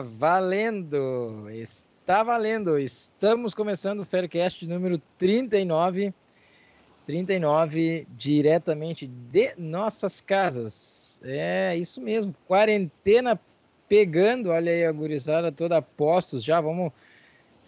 Está valendo! Está valendo! Estamos começando o Faircast número 39. 39, diretamente de nossas casas. É isso mesmo, quarentena pegando. Olha aí a gurizada toda a postos. Já vamos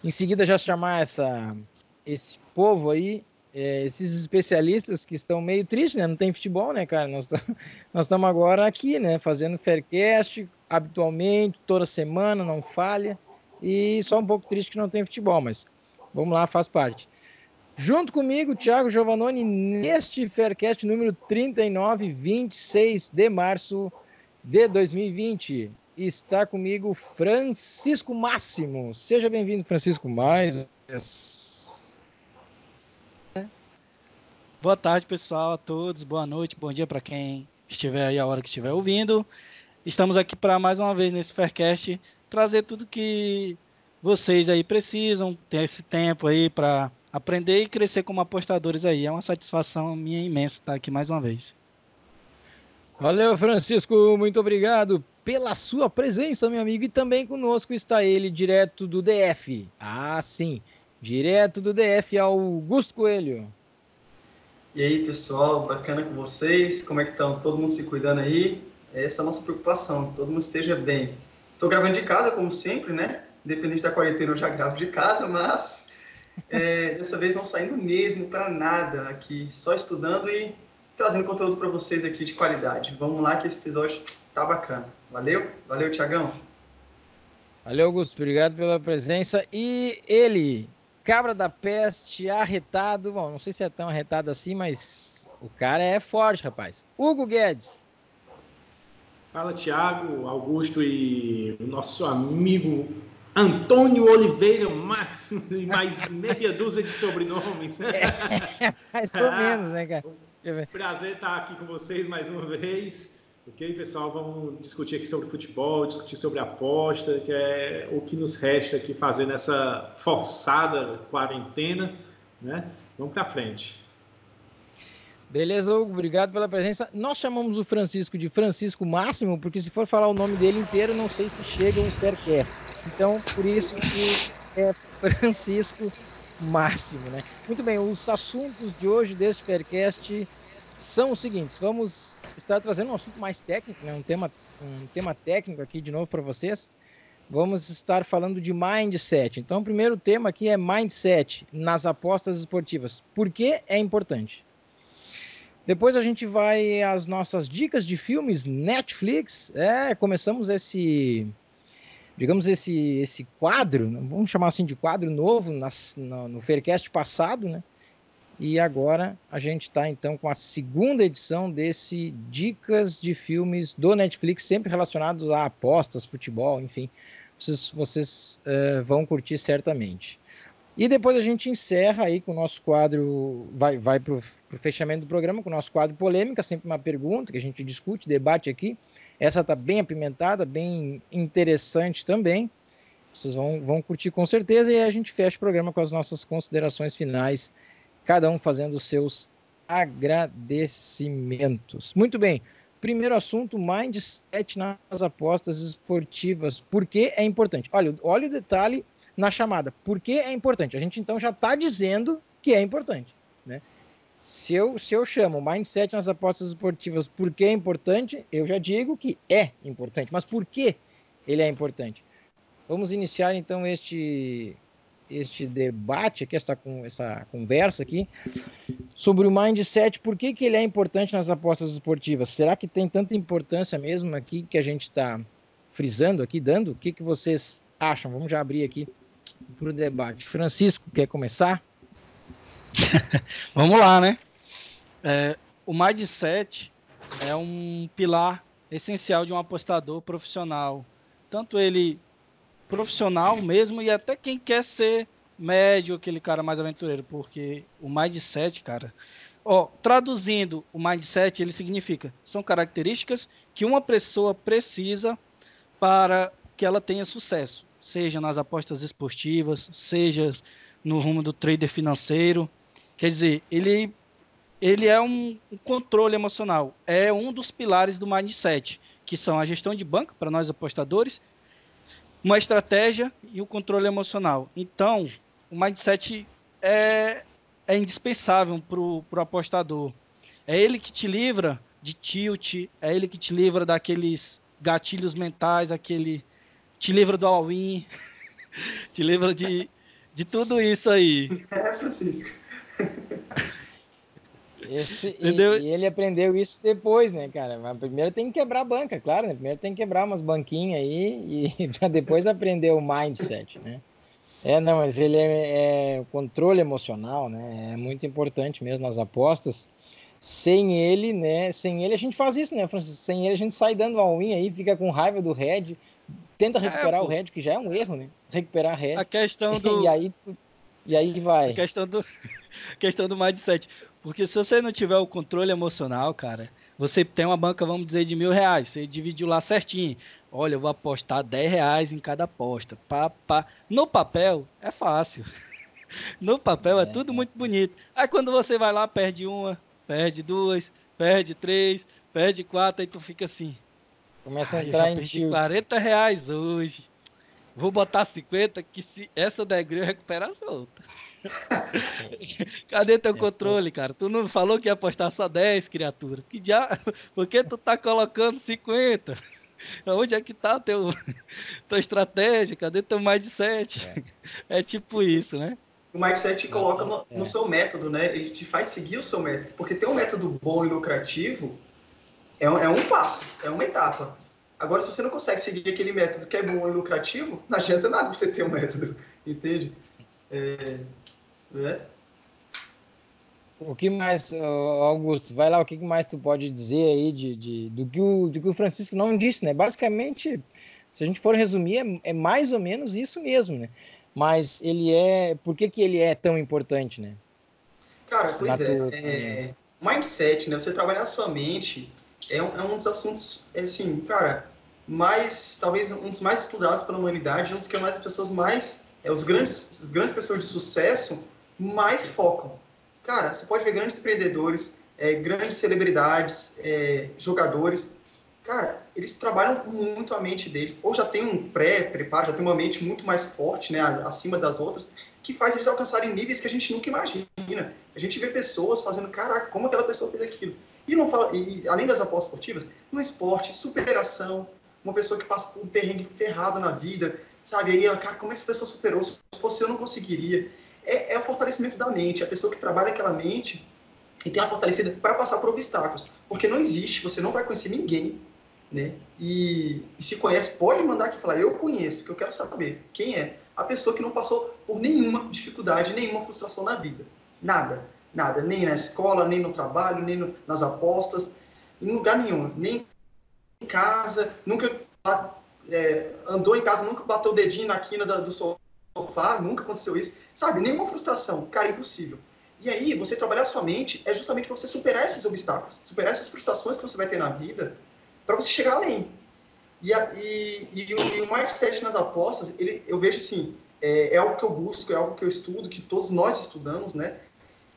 em seguida já chamar essa, esse povo aí é, esses especialistas que estão meio tristes, né? Não tem futebol, né, cara? Nós estamos agora aqui, né? Fazendo Faircast habitualmente, toda semana, não falha. E só um pouco triste que não tem futebol, mas vamos lá, faz parte. Junto comigo, Thiago Giovannoni, neste Faircast número 39, 26 de março de 2020. Está comigo Francisco Máximo. Seja bem-vindo, Francisco, mais Boa tarde, pessoal, a todos. Boa noite, bom dia para quem estiver aí a hora que estiver ouvindo. Estamos aqui para mais uma vez nesse Faircast trazer tudo que vocês aí precisam, ter esse tempo aí para aprender e crescer como apostadores aí. É uma satisfação minha imensa estar aqui mais uma vez. Valeu, Francisco, muito obrigado pela sua presença, meu amigo. E também conosco está ele, direto do DF. Ah, sim, direto do DF, Augusto Coelho. E aí, pessoal, bacana com vocês? Como é que estão? Todo mundo se cuidando aí? Essa é a nossa preocupação, todo mundo esteja bem. Estou gravando de casa, como sempre, né? Independente da quarentena, eu já gravo de casa, mas é, dessa vez não saindo mesmo para nada aqui, só estudando e trazendo conteúdo para vocês aqui de qualidade. Vamos lá que esse episódio tá bacana. Valeu? Valeu, Tiagão. Valeu, Augusto. Obrigado pela presença. E ele, Cabra da Peste, arretado. Bom, não sei se é tão arretado assim, mas o cara é forte, rapaz. Hugo Guedes. Fala, Tiago, Augusto e o nosso amigo Antônio Oliveira Máximo e mais meia dúzia de sobrenomes. É, mais ou menos, né, cara? Prazer estar aqui com vocês mais uma vez. Ok, pessoal, vamos discutir aqui sobre futebol, discutir sobre aposta, que é o que nos resta aqui fazer nessa forçada quarentena, né? Vamos para frente. Beleza, Hugo, obrigado pela presença. Nós chamamos o Francisco de Francisco Máximo, porque se for falar o nome dele inteiro, não sei se chega um Faircare. Então, por isso que é Francisco Máximo, né? Muito bem, os assuntos de hoje desse Faircast são os seguintes. Vamos estar trazendo um assunto mais técnico, né? um, tema, um tema técnico aqui de novo para vocês. Vamos estar falando de mindset. Então, o primeiro tema aqui é mindset nas apostas esportivas. Por que é importante? Depois a gente vai às nossas dicas de filmes Netflix. É, começamos esse, digamos esse esse quadro, vamos chamar assim de quadro novo nas, no, no Faircast passado, né? E agora a gente está então com a segunda edição desse Dicas de Filmes do Netflix, sempre relacionados a apostas, futebol, enfim. Vocês, vocês uh, vão curtir certamente. E depois a gente encerra aí com o nosso quadro, vai, vai para o fechamento do programa, com o nosso quadro polêmica, sempre uma pergunta que a gente discute, debate aqui. Essa está bem apimentada, bem interessante também. Vocês vão, vão curtir com certeza e a gente fecha o programa com as nossas considerações finais cada um fazendo os seus agradecimentos. Muito bem. Primeiro assunto, mindset nas apostas esportivas. Por que é importante? Olha, olha o detalhe na chamada. Por que é importante? A gente então já está dizendo que é importante. Né? Se, eu, se eu chamo mindset nas apostas esportivas por que é importante, eu já digo que é importante. Mas por que ele é importante? Vamos iniciar então este este debate aqui, essa, essa conversa aqui, sobre o mindset, por que, que ele é importante nas apostas esportivas? Será que tem tanta importância mesmo aqui que a gente está frisando aqui, dando? O que, que vocês acham? Vamos já abrir aqui para o debate. Francisco, quer começar? Vamos lá, né? É, o mindset é um pilar essencial de um apostador profissional. Tanto ele profissional mesmo e até quem quer ser médio, aquele cara mais aventureiro, porque o mindset, cara, ó, traduzindo o mindset, ele significa são características que uma pessoa precisa para que ela tenha sucesso, seja nas apostas esportivas, seja no rumo do trader financeiro. Quer dizer, ele ele é um, um, controle emocional, é um dos pilares do mindset, que são a gestão de banca para nós apostadores, uma estratégia e o controle emocional. Então, o mindset é, é indispensável para o apostador. É ele que te livra de tilt, é ele que te livra daqueles gatilhos mentais, aquele te livra do all-in, te livra de, de tudo isso aí. É, Francisco. Esse, e, e, ele aprendeu isso depois, né, cara? Mas primeiro tem que quebrar a banca, claro, né? Primeiro tem que quebrar umas banquinhas aí e para depois aprender o mindset, né? É, não, mas ele é, é controle emocional, né? É muito importante mesmo nas apostas. Sem ele, né? Sem ele a gente faz isso, né, Francisco? Sem ele a gente sai dando all-in aí, fica com raiva do Red, tenta é, recuperar é, o Red, que já é um erro, né? Recuperar Red. A questão do. e aí, e aí vai. A questão do, questão do mindset. Porque se você não tiver o controle emocional, cara, você tem uma banca, vamos dizer, de mil reais, você dividiu lá certinho. Olha, eu vou apostar 10 reais em cada aposta. Pá, pá. No papel, é fácil. No papel é, é tudo muito bonito. Aí quando você vai lá, perde uma, perde duas, perde três, perde quatro, aí tu fica assim. Começa a entrar em perdi 40 reais hoje. Vou botar 50, que se essa der eu recupero as outras. Cadê teu controle, cara? Tu não falou que ia apostar só 10, criatura? Que dia... Por que tu tá colocando 50? Onde é que tá teu tua estratégia? Cadê teu mindset? É, é tipo isso, né? o mindset te coloca no, no, seu método, né? Ele te faz seguir o seu método. Porque ter um método bom e lucrativo é um, é um passo, é uma etapa. Agora, se você não consegue seguir aquele método que é bom e lucrativo, não adianta nada você ter um método, entende? É, é. O que mais, Augusto, vai lá, o que mais tu pode dizer aí de, de, do, que o, do que o Francisco não disse, né? Basicamente, se a gente for resumir, é, é mais ou menos isso mesmo, né? Mas ele é. Por que, que ele é tão importante, né? Cara, pois é, é, Mindset, né? Você trabalhar a sua mente é um, é um dos assuntos, é assim, cara, mais. Talvez um dos mais estudados pela humanidade, um dos que mais as pessoas mais. É, os grandes, as grandes pessoas de sucesso mais focam. Cara, você pode ver grandes empreendedores, é, grandes celebridades, é, jogadores, cara, eles trabalham muito a mente deles, ou já tem um pré-preparo, já tem uma mente muito mais forte, né, acima das outras, que faz eles alcançarem níveis que a gente nunca imagina. A gente vê pessoas fazendo, caraca, como aquela pessoa fez aquilo? E não fala, e além das apostas esportivas, no esporte, superação, uma pessoa que passa por um perrengue ferrado na vida, sabe? Aí, cara, como essa pessoa superou? Se fosse eu, não conseguiria. É, é o fortalecimento da mente, a pessoa que trabalha aquela mente e tem a fortalecida para passar por obstáculos. Porque não existe, você não vai conhecer ninguém né? E, e, se conhece, pode mandar aqui falar, eu conheço, que eu quero saber quem é a pessoa que não passou por nenhuma dificuldade, nenhuma frustração na vida. Nada, nada, nem na escola, nem no trabalho, nem no, nas apostas, em lugar nenhum, nem em casa, nunca é, andou em casa, nunca bateu o dedinho na quina do sofá, nunca aconteceu isso, sabe? Nenhuma frustração, cara, impossível. E aí, você trabalhar sua mente é justamente para você superar esses obstáculos, superar essas frustrações que você vai ter na vida para você chegar além. E, a, e, e, e, o mindset nas apostas, ele, eu vejo assim, é, é, algo que eu busco, é algo que eu estudo, que todos nós estudamos, né?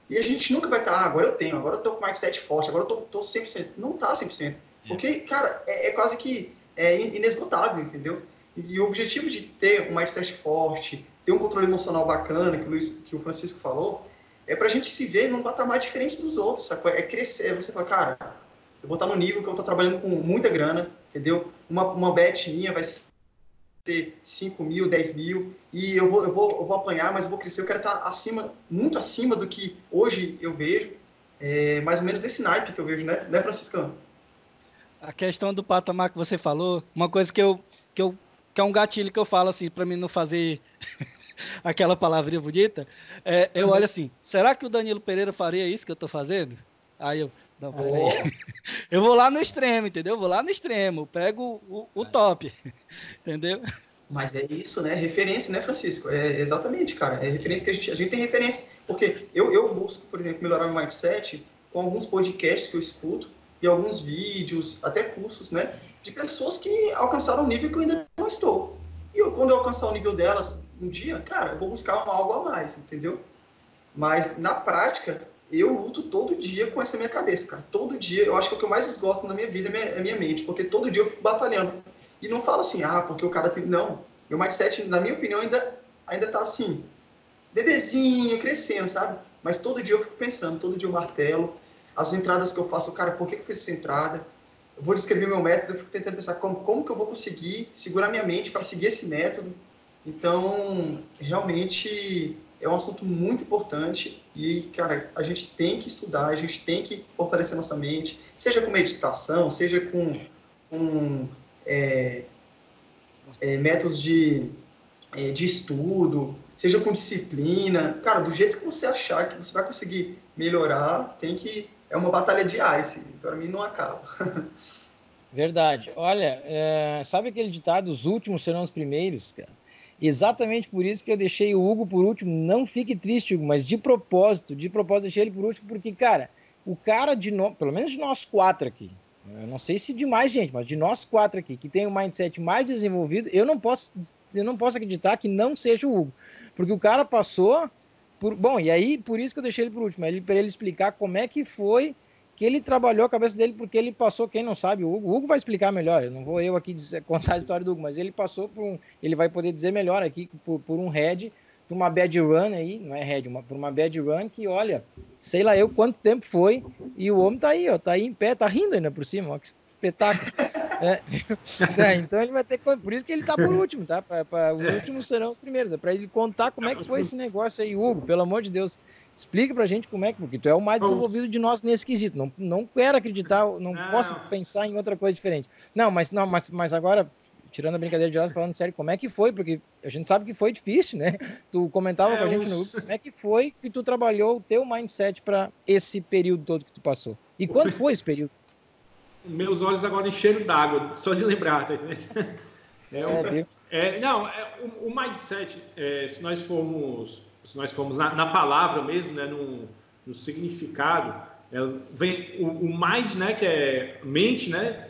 E a gente nunca vai estar, ah, agora eu tenho, agora eu tô com o mindset forte, agora eu tô, tô 100%. Não tá 100%. É. Porque, cara, é, é quase que é inesgotável, entendeu? E, e, o objetivo de ter um mindset forte, ter um controle emocional bacana, que o, Luiz, que o Francisco falou, é pra gente se ver num patamar diferente dos outros, sabe? É crescer, você fala, cara, eu vou estar no nível que eu estou trabalhando com muita grana, entendeu? Uma, uma bet minha vai ser 5 mil, 10 mil, e eu vou, eu, vou, eu vou apanhar, mas eu vou crescer. Eu quero estar acima, muito acima do que hoje eu vejo, é, mais ou menos desse naipe que eu vejo, né, né Franciscano? A questão do patamar que você falou, uma coisa que eu, que eu que é um gatilho que eu falo assim, para mim não fazer aquela palavrinha bonita, é, eu olho assim, será que o Danilo Pereira faria isso que eu estou fazendo? Aí eu, não, eu vou lá no extremo, entendeu? Eu vou lá no extremo, pego o, o top, entendeu? Mas é isso, né? Referência, né, Francisco? É exatamente, cara. É referência que a gente, a gente tem referência. Porque eu, eu busco, por exemplo, melhorar meu mindset com alguns podcasts que eu escuto e alguns vídeos, até cursos, né? De pessoas que alcançaram um nível que eu ainda não estou. E eu, quando eu alcançar o nível delas um dia, cara, eu vou buscar algo a mais, entendeu? Mas na prática, eu luto todo dia com essa minha cabeça, cara. Todo dia, eu acho que o que eu mais esgoto na minha vida é minha, é minha mente, porque todo dia eu fico batalhando. E não falo assim, ah, porque o cara tem. Não. Meu mindset, na minha opinião, ainda, ainda tá assim, bebezinho, crescendo, sabe? Mas todo dia eu fico pensando, todo dia eu martelo. As entradas que eu faço, cara, por que eu fiz essa entrada? Eu vou descrever meu método, eu fico tentando pensar como, como que eu vou conseguir segurar minha mente para seguir esse método. Então, realmente é um assunto muito importante e, cara, a gente tem que estudar, a gente tem que fortalecer nossa mente, seja com meditação, seja com, com é, é, métodos de, é, de estudo, seja com disciplina. Cara, do jeito que você achar que você vai conseguir melhorar, tem que. É uma batalha diária, assim, para mim não acaba. Verdade. Olha, é, sabe aquele ditado, os últimos serão os primeiros, cara? Exatamente por isso que eu deixei o Hugo por último. Não fique triste, Hugo, mas de propósito, de propósito deixei ele por último, porque, cara, o cara de nós, pelo menos de nós quatro aqui, eu não sei se de mais gente, mas de nós quatro aqui, que tem o um mindset mais desenvolvido, eu não posso, eu não posso acreditar que não seja o Hugo. Porque o cara passou por. Bom, e aí, por isso que eu deixei ele por último, para ele explicar como é que foi que ele trabalhou a cabeça dele, porque ele passou, quem não sabe, o Hugo, o Hugo vai explicar melhor, eu não vou eu aqui dizer, contar a história do Hugo, mas ele passou por um, ele vai poder dizer melhor aqui, por, por um head, por uma bad run aí, não é head, uma, por uma bad run que, olha, sei lá eu quanto tempo foi, e o homem tá aí, ó, tá aí em pé, tá rindo ainda por cima, ó, que espetáculo. É, é, então ele vai ter por isso que ele tá por último, tá? Pra, pra, os últimos serão os primeiros, é para ele contar como é que foi esse negócio aí, Hugo, pelo amor de Deus. Explica pra gente como é que, porque tu é o mais desenvolvido de nós nesse quesito. Não, não quero acreditar, não, não, posso pensar em outra coisa diferente. Não, mas não, mas, mas agora, tirando a brincadeira de lado, falando sério, como é que foi? Porque a gente sabe que foi difícil, né? Tu comentava é, com a gente no grupo, como é que foi que tu trabalhou o teu mindset para esse período todo que tu passou? E quanto foi esse período? Meus olhos agora encheram d'água, só de lembrar, tá entendendo? É, é, é, não, é, o, o mindset, é, se nós formos se nós formos na, na palavra mesmo, né, no, no significado, é, vem o, o, mind, né, que é mente, né,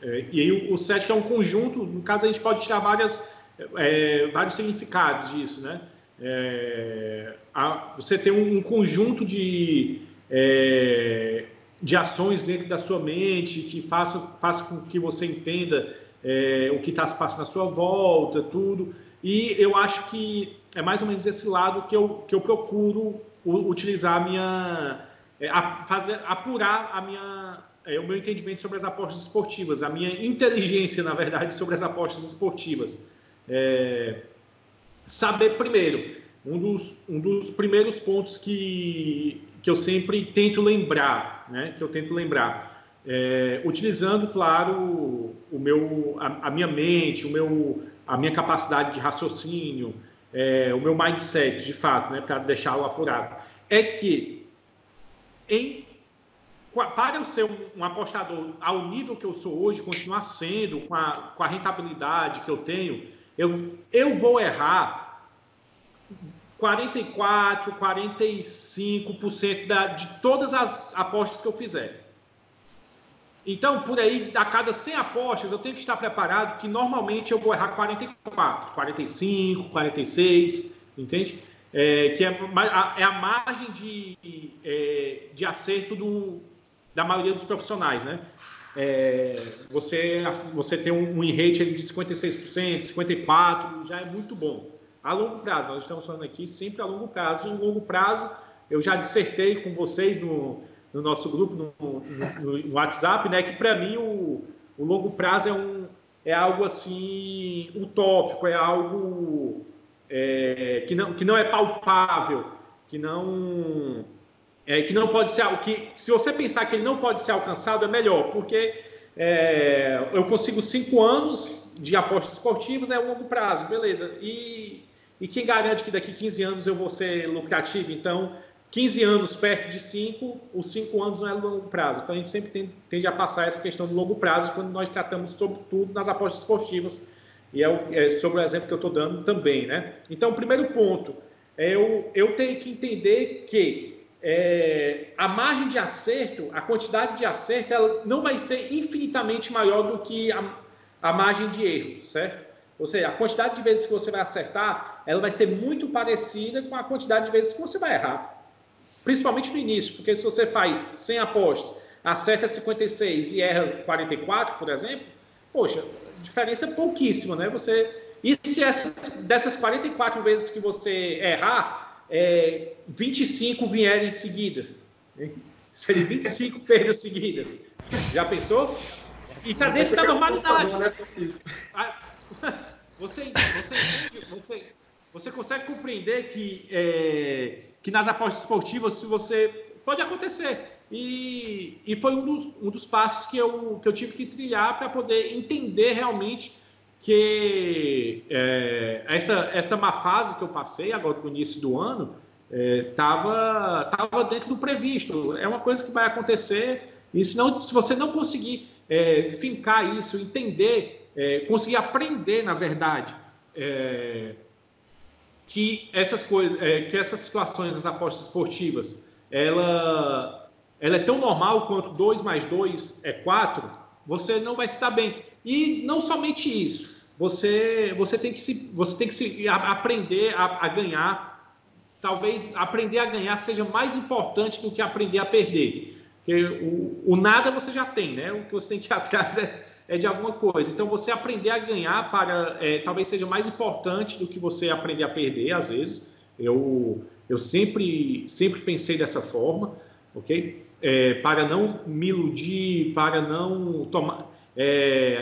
é, e aí o, o que é um conjunto, no caso a gente pode tirar várias, é, vários significados disso, né, é, a, você tem um, um conjunto de, é, de ações dentro da sua mente que faça, faça com que você entenda é, o que está se passando à sua volta, tudo, e eu acho que é mais ou menos esse lado que eu, que eu procuro utilizar a minha. É, a fazer, apurar a minha, é, o meu entendimento sobre as apostas esportivas, a minha inteligência, na verdade, sobre as apostas esportivas. É, saber primeiro, um dos, um dos primeiros pontos que, que eu sempre tento lembrar, né, que eu tento lembrar, é, utilizando, claro, o meu, a, a minha mente, o meu, a minha capacidade de raciocínio, é, o meu mindset, de fato, né, para deixá-lo apurado, é que em, para eu ser um, apostador ao nível que eu sou hoje, continuar sendo com a, com a rentabilidade que eu tenho, eu, eu vou errar 44, 45% da, de todas as apostas que eu fizer. Então, por aí, a cada 100 apostas, eu tenho que estar preparado que normalmente eu vou errar 44, 45, 46, entende? É, que é é a margem de, é, de acerto do, da maioria dos profissionais, né? É, você, você tem um, um rate de 56%, 54%, já é muito bom. A longo prazo, nós estamos falando aqui sempre a longo prazo. Em longo prazo, eu já dissertei com vocês no, no nosso grupo, no, no, no WhatsApp, né? Que para mim o, o, longo prazo é, um, é algo assim utópico, é algo é, que, não, que não é palpável, que não é, que não pode ser que se você pensar que ele não pode ser alcançado é melhor, porque é, eu consigo cinco anos de apostas esportivas é um longo prazo, beleza? E, e quem garante que daqui 15 anos eu vou ser lucrativo? Então 15 anos perto de 5, os 5 anos não é longo prazo. Então a gente sempre tende, tende a passar essa questão do longo prazo quando nós tratamos, sobretudo, nas apostas esportivas. E é, o, é sobre o exemplo que eu estou dando também. Né? Então, o primeiro ponto é eu, eu tenho que entender que é, a margem de acerto, a quantidade de acerto, ela não vai ser infinitamente maior do que a, a margem de erro, certo? Ou seja, a quantidade de vezes que você vai acertar, ela vai ser muito parecida com a quantidade de vezes que você vai errar. Principalmente no início, porque se você faz 100 apostas, acerta 56 e erra 44, por exemplo, poxa, diferença é pouquíssima, né? Você e se essas, dessas 44 vezes que você errar, é, 25 vierem seguidas? Seria 25 perdas seguidas. Já pensou? E está dentro da normalidade. Né, ah, você, você, você, você consegue compreender que, é, que nas apostas esportivas, se você. Pode acontecer. E, e foi um dos, um dos passos que eu, que eu tive que trilhar para poder entender realmente que é, essa, essa má fase que eu passei agora no início do ano estava é, tava dentro do previsto. É uma coisa que vai acontecer e se, não, se você não conseguir é, fincar isso, entender, é, conseguir aprender, na verdade, é, que essas coisas, é, que essas situações das apostas esportivas, ela, ela é tão normal quanto 2 mais 2 é 4, você não vai estar bem. E não somente isso, você, você tem que se, você tem que se aprender a, a ganhar. Talvez aprender a ganhar seja mais importante do que aprender a perder. Porque o, o nada você já tem, né? O que você tem que ir atrás é, é de alguma coisa. Então, você aprender a ganhar para é, talvez seja mais importante do que você aprender a perder, às vezes. Eu, eu sempre, sempre pensei dessa forma, ok? É, para não me iludir, para não tomar. É,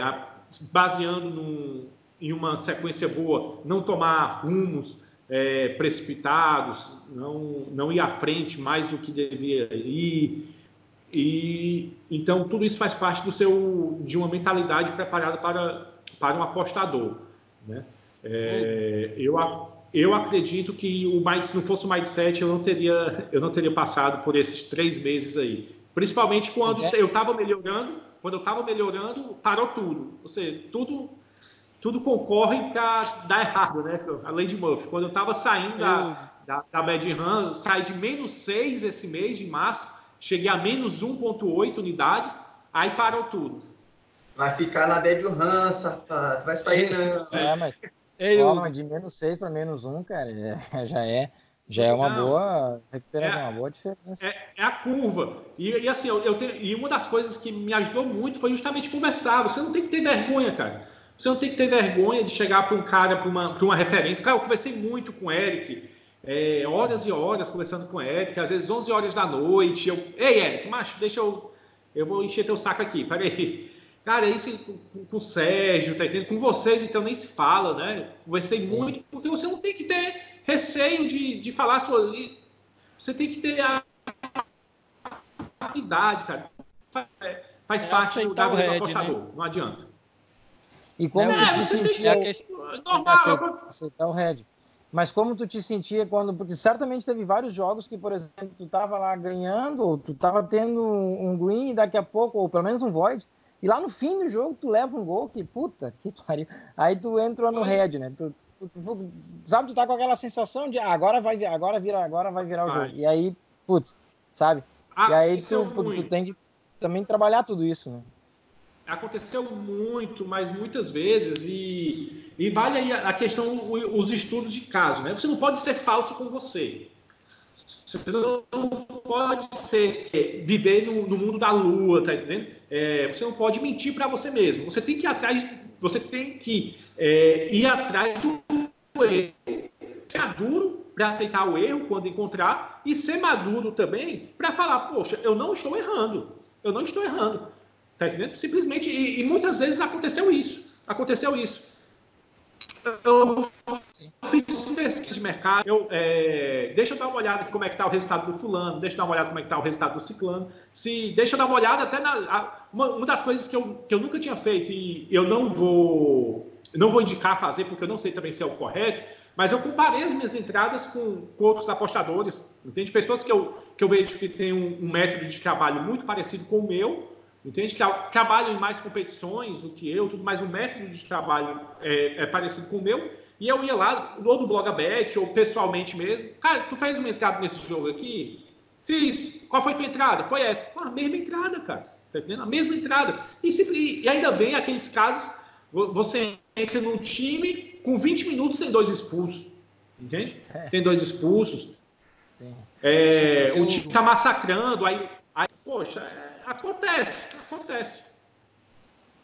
baseando num, em uma sequência boa, não tomar rumos é, precipitados, não, não ir à frente mais do que devia ir. E então tudo isso faz parte do seu de uma mentalidade preparada para, para um apostador, né? É, eu, eu acredito que o mind, se não fosse o mindset eu não teria eu não teria passado por esses três meses aí, principalmente quando é. eu estava melhorando, quando eu estava melhorando parou tudo, ou seja, tudo tudo concorre para dar errado, né? A lei de Murphy. Quando eu estava saindo da, da, da Bad Run, saí de menos 6 esse mês de março cheguei a menos 1,8 unidades, aí parou tudo. Vai ficar na bad run, safado. Vai sair não. É, mas forma de menos 6 para menos 1, cara, é, já é. Já é uma não, boa recuperação, é, uma boa diferença. É, é a curva. E, e assim, eu, eu tenho, e uma das coisas que me ajudou muito foi justamente conversar. Você não tem que ter vergonha, cara. Você não tem que ter vergonha de chegar para um cara, para uma, uma referência. Cara, eu conversei muito com o Eric é, horas e horas conversando com o Eric, às vezes 11 horas da noite. Eu, Ei, Eric, macho, deixa eu. Eu vou encher teu saco aqui, peraí. Cara, isso com, com o Sérgio, tá entendendo? Com vocês, então, nem se fala, né? Conversei muito, porque você não tem que ter receio de, de falar sua. Você tem que ter a idade, cara. Faz, é, parte do, do apostador, né? não adianta. E como é, tu sentia... Normal. Aceitar o Red. Mas como tu te sentia quando. Porque certamente teve vários jogos que, por exemplo, tu tava lá ganhando, ou tu tava tendo um green e daqui a pouco, ou pelo menos um void, e lá no fim do jogo tu leva um gol que, puta, que pariu. Aí tu entra no red, né? Tu, tu, tu, sabe, tu tá com aquela sensação de ah, agora vai agora vira, agora vai virar o jogo. E aí, putz, sabe? Ah, e aí tu, é tu tem que também trabalhar tudo isso, né? Aconteceu muito, mas muitas vezes, e, e vale aí a, questão, os estudos de caso, né? Você não pode ser falso com você. Você não pode ser, viver no, no mundo da lua, tá entendendo? É, você não pode mentir para você mesmo. Você tem que ir atrás, você tem que é, ir atrás do erro. Ser maduro para aceitar o erro quando encontrar e ser maduro também para falar, poxa, eu não estou errando. Eu não estou errando. Tá entendendo? Simplesmente, e, e muitas vezes aconteceu isso. Aconteceu isso. Eu fiz pesquisa de mercado, eu, é, deixa eu dar uma olhada como é que está o resultado do fulano, deixa eu dar uma olhada como é que está o resultado do ciclano, se, deixa eu dar uma olhada até na... A, uma, uma, das coisas que eu, que eu nunca tinha feito e eu não vou, não vou indicar fazer porque eu não sei também se é o correto, mas eu comparei as minhas entradas com, com outros apostadores, entende? Pessoas que eu, que eu vejo que têm um, um método de trabalho muito parecido com o meu, Entende? Que trabalham em mais competições do que eu, tudo mais o método de trabalho é, é, parecido com o meu. E eu ia lá, ou no Blogabet, ou pessoalmente mesmo. Cara, tu fez uma entrada nesse jogo aqui? Fiz. Qual foi tua entrada? Foi essa. Pô, a mesma entrada, cara. Tá entendendo? A mesma entrada. E, se, e ainda bem aqueles casos, você entra num time, com 20 minutos tem dois expulsos. Entende? É. Tem dois expulsos. É, o time está massacrando, aí, aí poxa, é, acontece, acontece.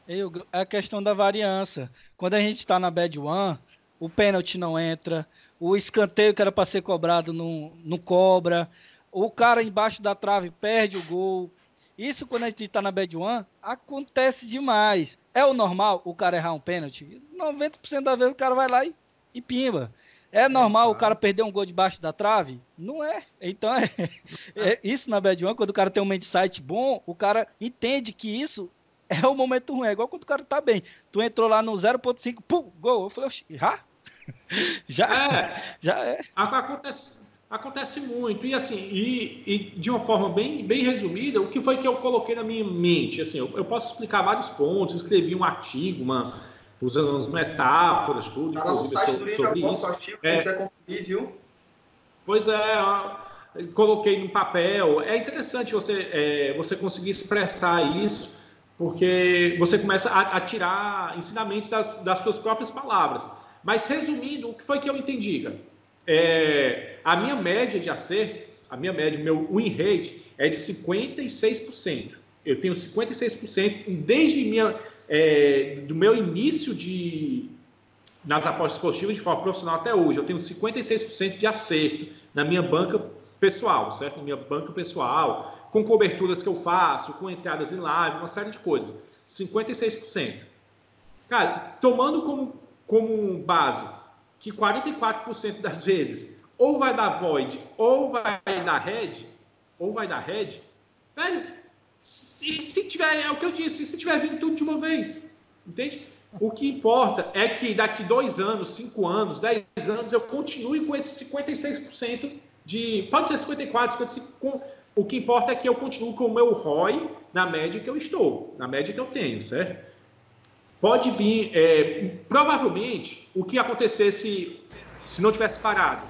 Eu, é a questão da variância. Quando a gente está na bad one, o pênalti não entra, o escanteio que era para ser cobrado não, não cobra, o cara embaixo da trave perde o gol. Isso quando a gente está na bad one, acontece demais. É o normal o cara errar um pênalti? 90% das vezes o cara vai lá e, e pimba. É normal é, o cara perder um gol debaixo da trave? Não é. Então, é, é isso na bad one, quando o cara tem um mindset bom, o cara entende que isso é o momento ruim. É igual quando o cara tá bem. Tu entrou lá no 0.5, pum, gol. Eu falei, já? Já é. Já é. Acontece, acontece muito. E assim, e, e, de uma forma bem, bem resumida, o que foi que eu coloquei na minha mente? Assim, eu, eu posso explicar vários pontos, escrevi um artigo, uma, usando as metáforas, tudo, tá inclusive, sobre, sobre isso. Artigo, é, quiser conferir, viu? Pois é, coloquei no papel. É interessante você, é, você conseguir expressar isso porque você começa a, a tirar ensinamento das, das, suas próprias palavras. Mas resumindo, o que foi que eu entendi, cara? É, a minha média de acerto, a minha média, o meu win rate é de 56%. Eu tenho 56% desde minha, é, do meu início de nas apostas positivas de forma profissional até hoje. Eu tenho 56% de acerto na minha banca pessoal, certo? Na minha banca pessoal, com coberturas que eu faço, com entradas em live, uma série de coisas. 56%. Cara, tomando como, como base que 44% das vezes ou vai dar void, ou vai dar red, ou vai dar red, velho, se, se tiver, é o que eu disse, se tiver vindo tudo de uma vez, entende? O que importa é que daqui dois anos, cinco anos, dez anos, eu continue com esse 56% de. Pode ser 54, 55, o que importa é que eu continuo com o meu ROI na média que eu estou, na média que eu tenho, certo? Pode vir, é, provavelmente, o que acontecesse se não tivesse parado,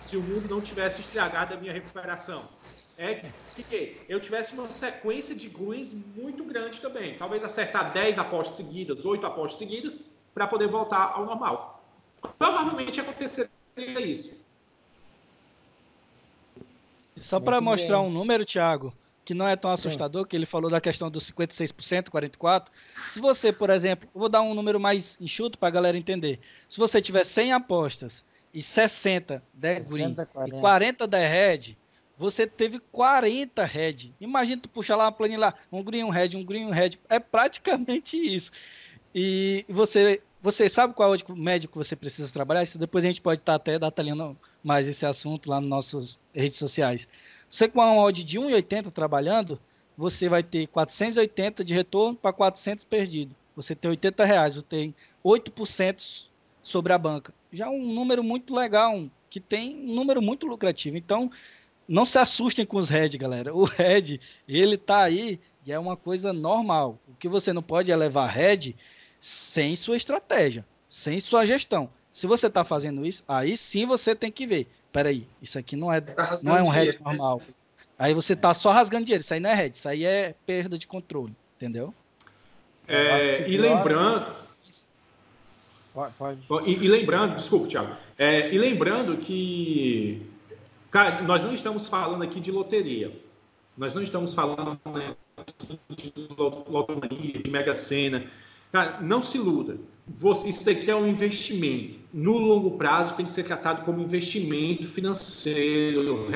se o mundo não tivesse estragado a minha recuperação, é que eu tivesse uma sequência de greens muito grande também. Talvez acertar 10 apostas seguidas, 8 apostas seguidas, para poder voltar ao normal. Provavelmente aconteceria isso. Só para mostrar bem. um número, Thiago, que não é tão assustador, Sim. que ele falou da questão dos 56%, 44%. Se você, por exemplo, vou dar um número mais enxuto para a galera entender. Se você tiver 100 apostas e 60 der green 40. e 40 der red, você teve 40 red. Imagina tu puxar lá uma planilha um green, um red, um green, um red. É praticamente isso. E você você sabe qual é o médico você precisa trabalhar? Isso depois a gente pode estar até detalhando mais esse assunto lá nas nossas redes sociais. Você com uma odd de 1,80 trabalhando, você vai ter 480 de retorno para 400 perdido. Você tem 80 reais, você tem 8% sobre a banca. Já um número muito legal, que tem um número muito lucrativo. Então, não se assustem com os head, galera. O head, ele tá aí e é uma coisa normal. O que você não pode é levar head sem sua estratégia, sem sua gestão. Se você está fazendo isso, aí sim você tem que ver. Peraí, isso aqui não é, tá não é um head né? normal. Aí você está só rasgando dinheiro. Isso aí não é head, isso aí é perda de controle, entendeu? É, e lembrando. Pode, pode. E, e, lembrando, desculpa, Thiago. É, e lembrando que cara, nós não estamos falando aqui de loteria. Nós não estamos falando de loteria, de mega sena. Cara, não se iluda. Você, isso aqui é um investimento. No longo prazo tem que ser tratado como investimento financeiro,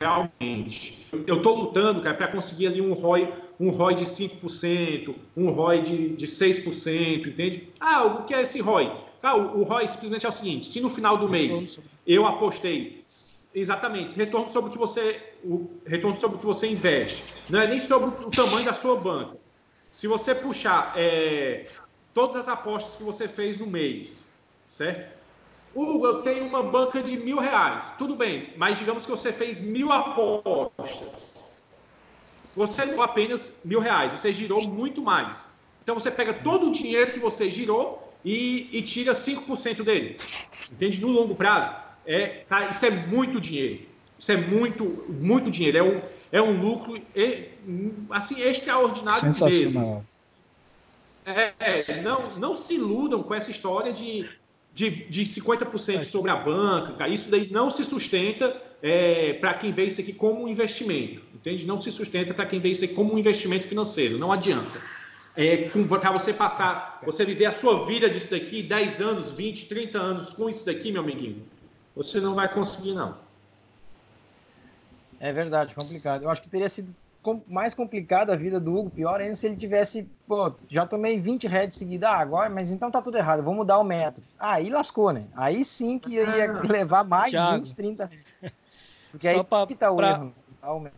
realmente. Eu estou lutando, cara, para conseguir ali um ROI, um ROI de 5%, um ROI de, de 6%, entende? Ah, o que é esse ROI? Ah, o, o ROI simplesmente é o seguinte: se no final do mês eu apostei exatamente retorno sobre o que você o retorno sobre o que você investe, não é nem sobre o tamanho da sua banca. Se você puxar é, todas as apostas que você fez no mês, certo? Hugo, eu tenho uma banca de mil reais. Tudo bem, mas digamos que você fez mil apostas. Você não apenas mil reais, você girou muito mais. Então você pega todo o dinheiro que você girou e, e tira 5% dele. Entende? No longo prazo. É, cara, isso é muito dinheiro. Isso é muito, muito dinheiro. É um, é um lucro assim extraordinário mesmo. É, não, não se iludam com essa história de, de, de 50% sobre a banca, cara, isso daí não se sustenta é, para quem vê isso aqui como um investimento, entende? Não se sustenta para quem vê isso aqui como um investimento financeiro, não adianta. É, para você passar, você viver a sua vida disso daqui, 10 anos, 20, 30 anos com isso daqui, meu amiguinho, você não vai conseguir, não. É verdade, complicado. Eu acho que teria sido mais complicada a vida do Hugo, pior ainda se ele tivesse, pô, já tomei 20 heads seguida ah, agora, mas então tá tudo errado, vou mudar o método. Aí lascou, né? Aí sim que ia ah, levar mais Thiago. 20, 30 heads. Porque Só aí pra, que tá o pra... erro.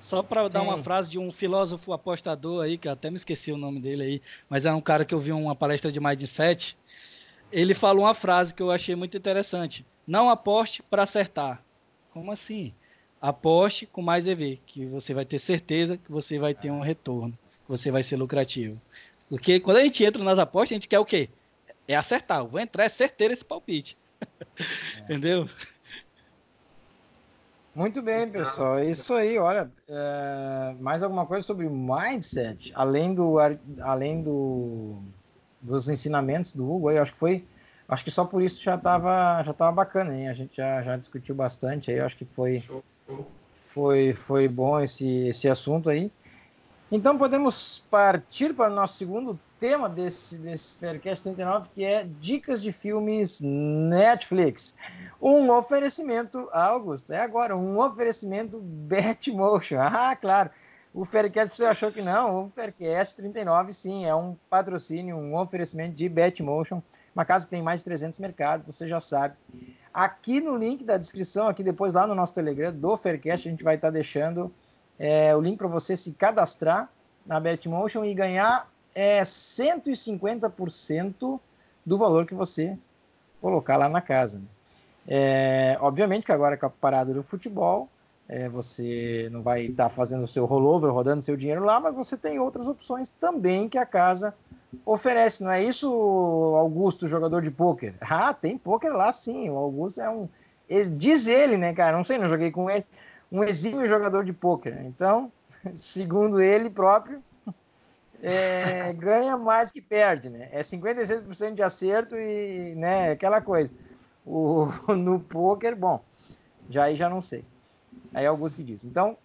Só para dar uma frase de um filósofo apostador aí, que eu até me esqueci o nome dele aí, mas é um cara que eu vi uma palestra de mais de sete. Ele falou uma frase que eu achei muito interessante: Não aposte para acertar. Como assim? aposte com mais EV, que você vai ter certeza que você vai ter um retorno, que você vai ser lucrativo. Porque quando a gente entra nas apostas, a gente quer o quê? É acertar. Eu vou entrar, é certeiro esse palpite. É. Entendeu? Muito bem, pessoal. É isso aí. Olha, é... mais alguma coisa sobre mindset, além do, além do, dos ensinamentos do Hugo. Eu acho que foi, acho que só por isso já estava, já tava bacana, hein? A gente já, já discutiu bastante. Aí, eu acho que foi. Foi, foi bom esse, esse assunto aí. Então podemos partir para o nosso segundo tema desse, desse Faircast 39, que é dicas de filmes Netflix. Um oferecimento, Augusto, é agora, um oferecimento Betmotion. Ah, claro. O Faircast você achou que não? O Faircast 39, sim, é um patrocínio, um oferecimento de Betmotion, uma casa que tem mais de 300 mercados, você já sabe. Aqui no link da descrição, aqui depois lá no nosso Telegram do Faircast, a gente vai estar tá deixando é, o link para você se cadastrar na Betmotion e ganhar é, 150% do valor que você colocar lá na casa. Né? É, obviamente que agora com a parada do futebol, é, você não vai estar tá fazendo o seu rollover, rodando seu dinheiro lá, mas você tem outras opções também que a casa oferece, não é isso, Augusto, jogador de pôquer? Ah, tem pôquer lá sim, o Augusto é um... Diz ele, né, cara, não sei, não joguei com ele, um exímio jogador de pôquer. Então, segundo ele próprio, é, ganha mais que perde, né? É 56% de acerto e, né, aquela coisa. O, no pôquer, bom, já aí já não sei. Aí é Augusto que diz. Então,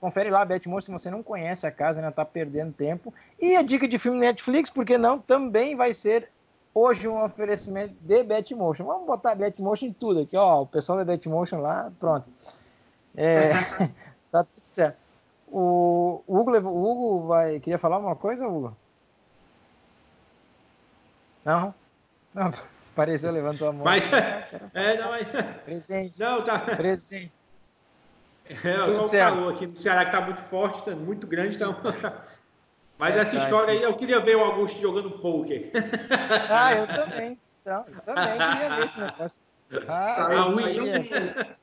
confere lá, Betmotion, se você não conhece a casa, ainda está perdendo tempo. E a dica de filme Netflix, porque não, também vai ser hoje um oferecimento de Betmotion. Vamos botar Betmotion em tudo aqui, ó, o pessoal da Betmotion lá, pronto. É, tá tudo certo. O, Hugo, o Hugo vai, queria falar alguma coisa, Hugo? Não? Não, pareceu, levantou a mão. Mas, é, não, mas... Presente. Não, tá. Presente. É, só o calor aqui no Ceará que está muito forte, tá muito grande, então. Mas é, essa tá história aí, eu queria ver o Augusto jogando poker. Ah, eu também. Então, eu também queria ver esse negócio. Ah, tá, aí, um,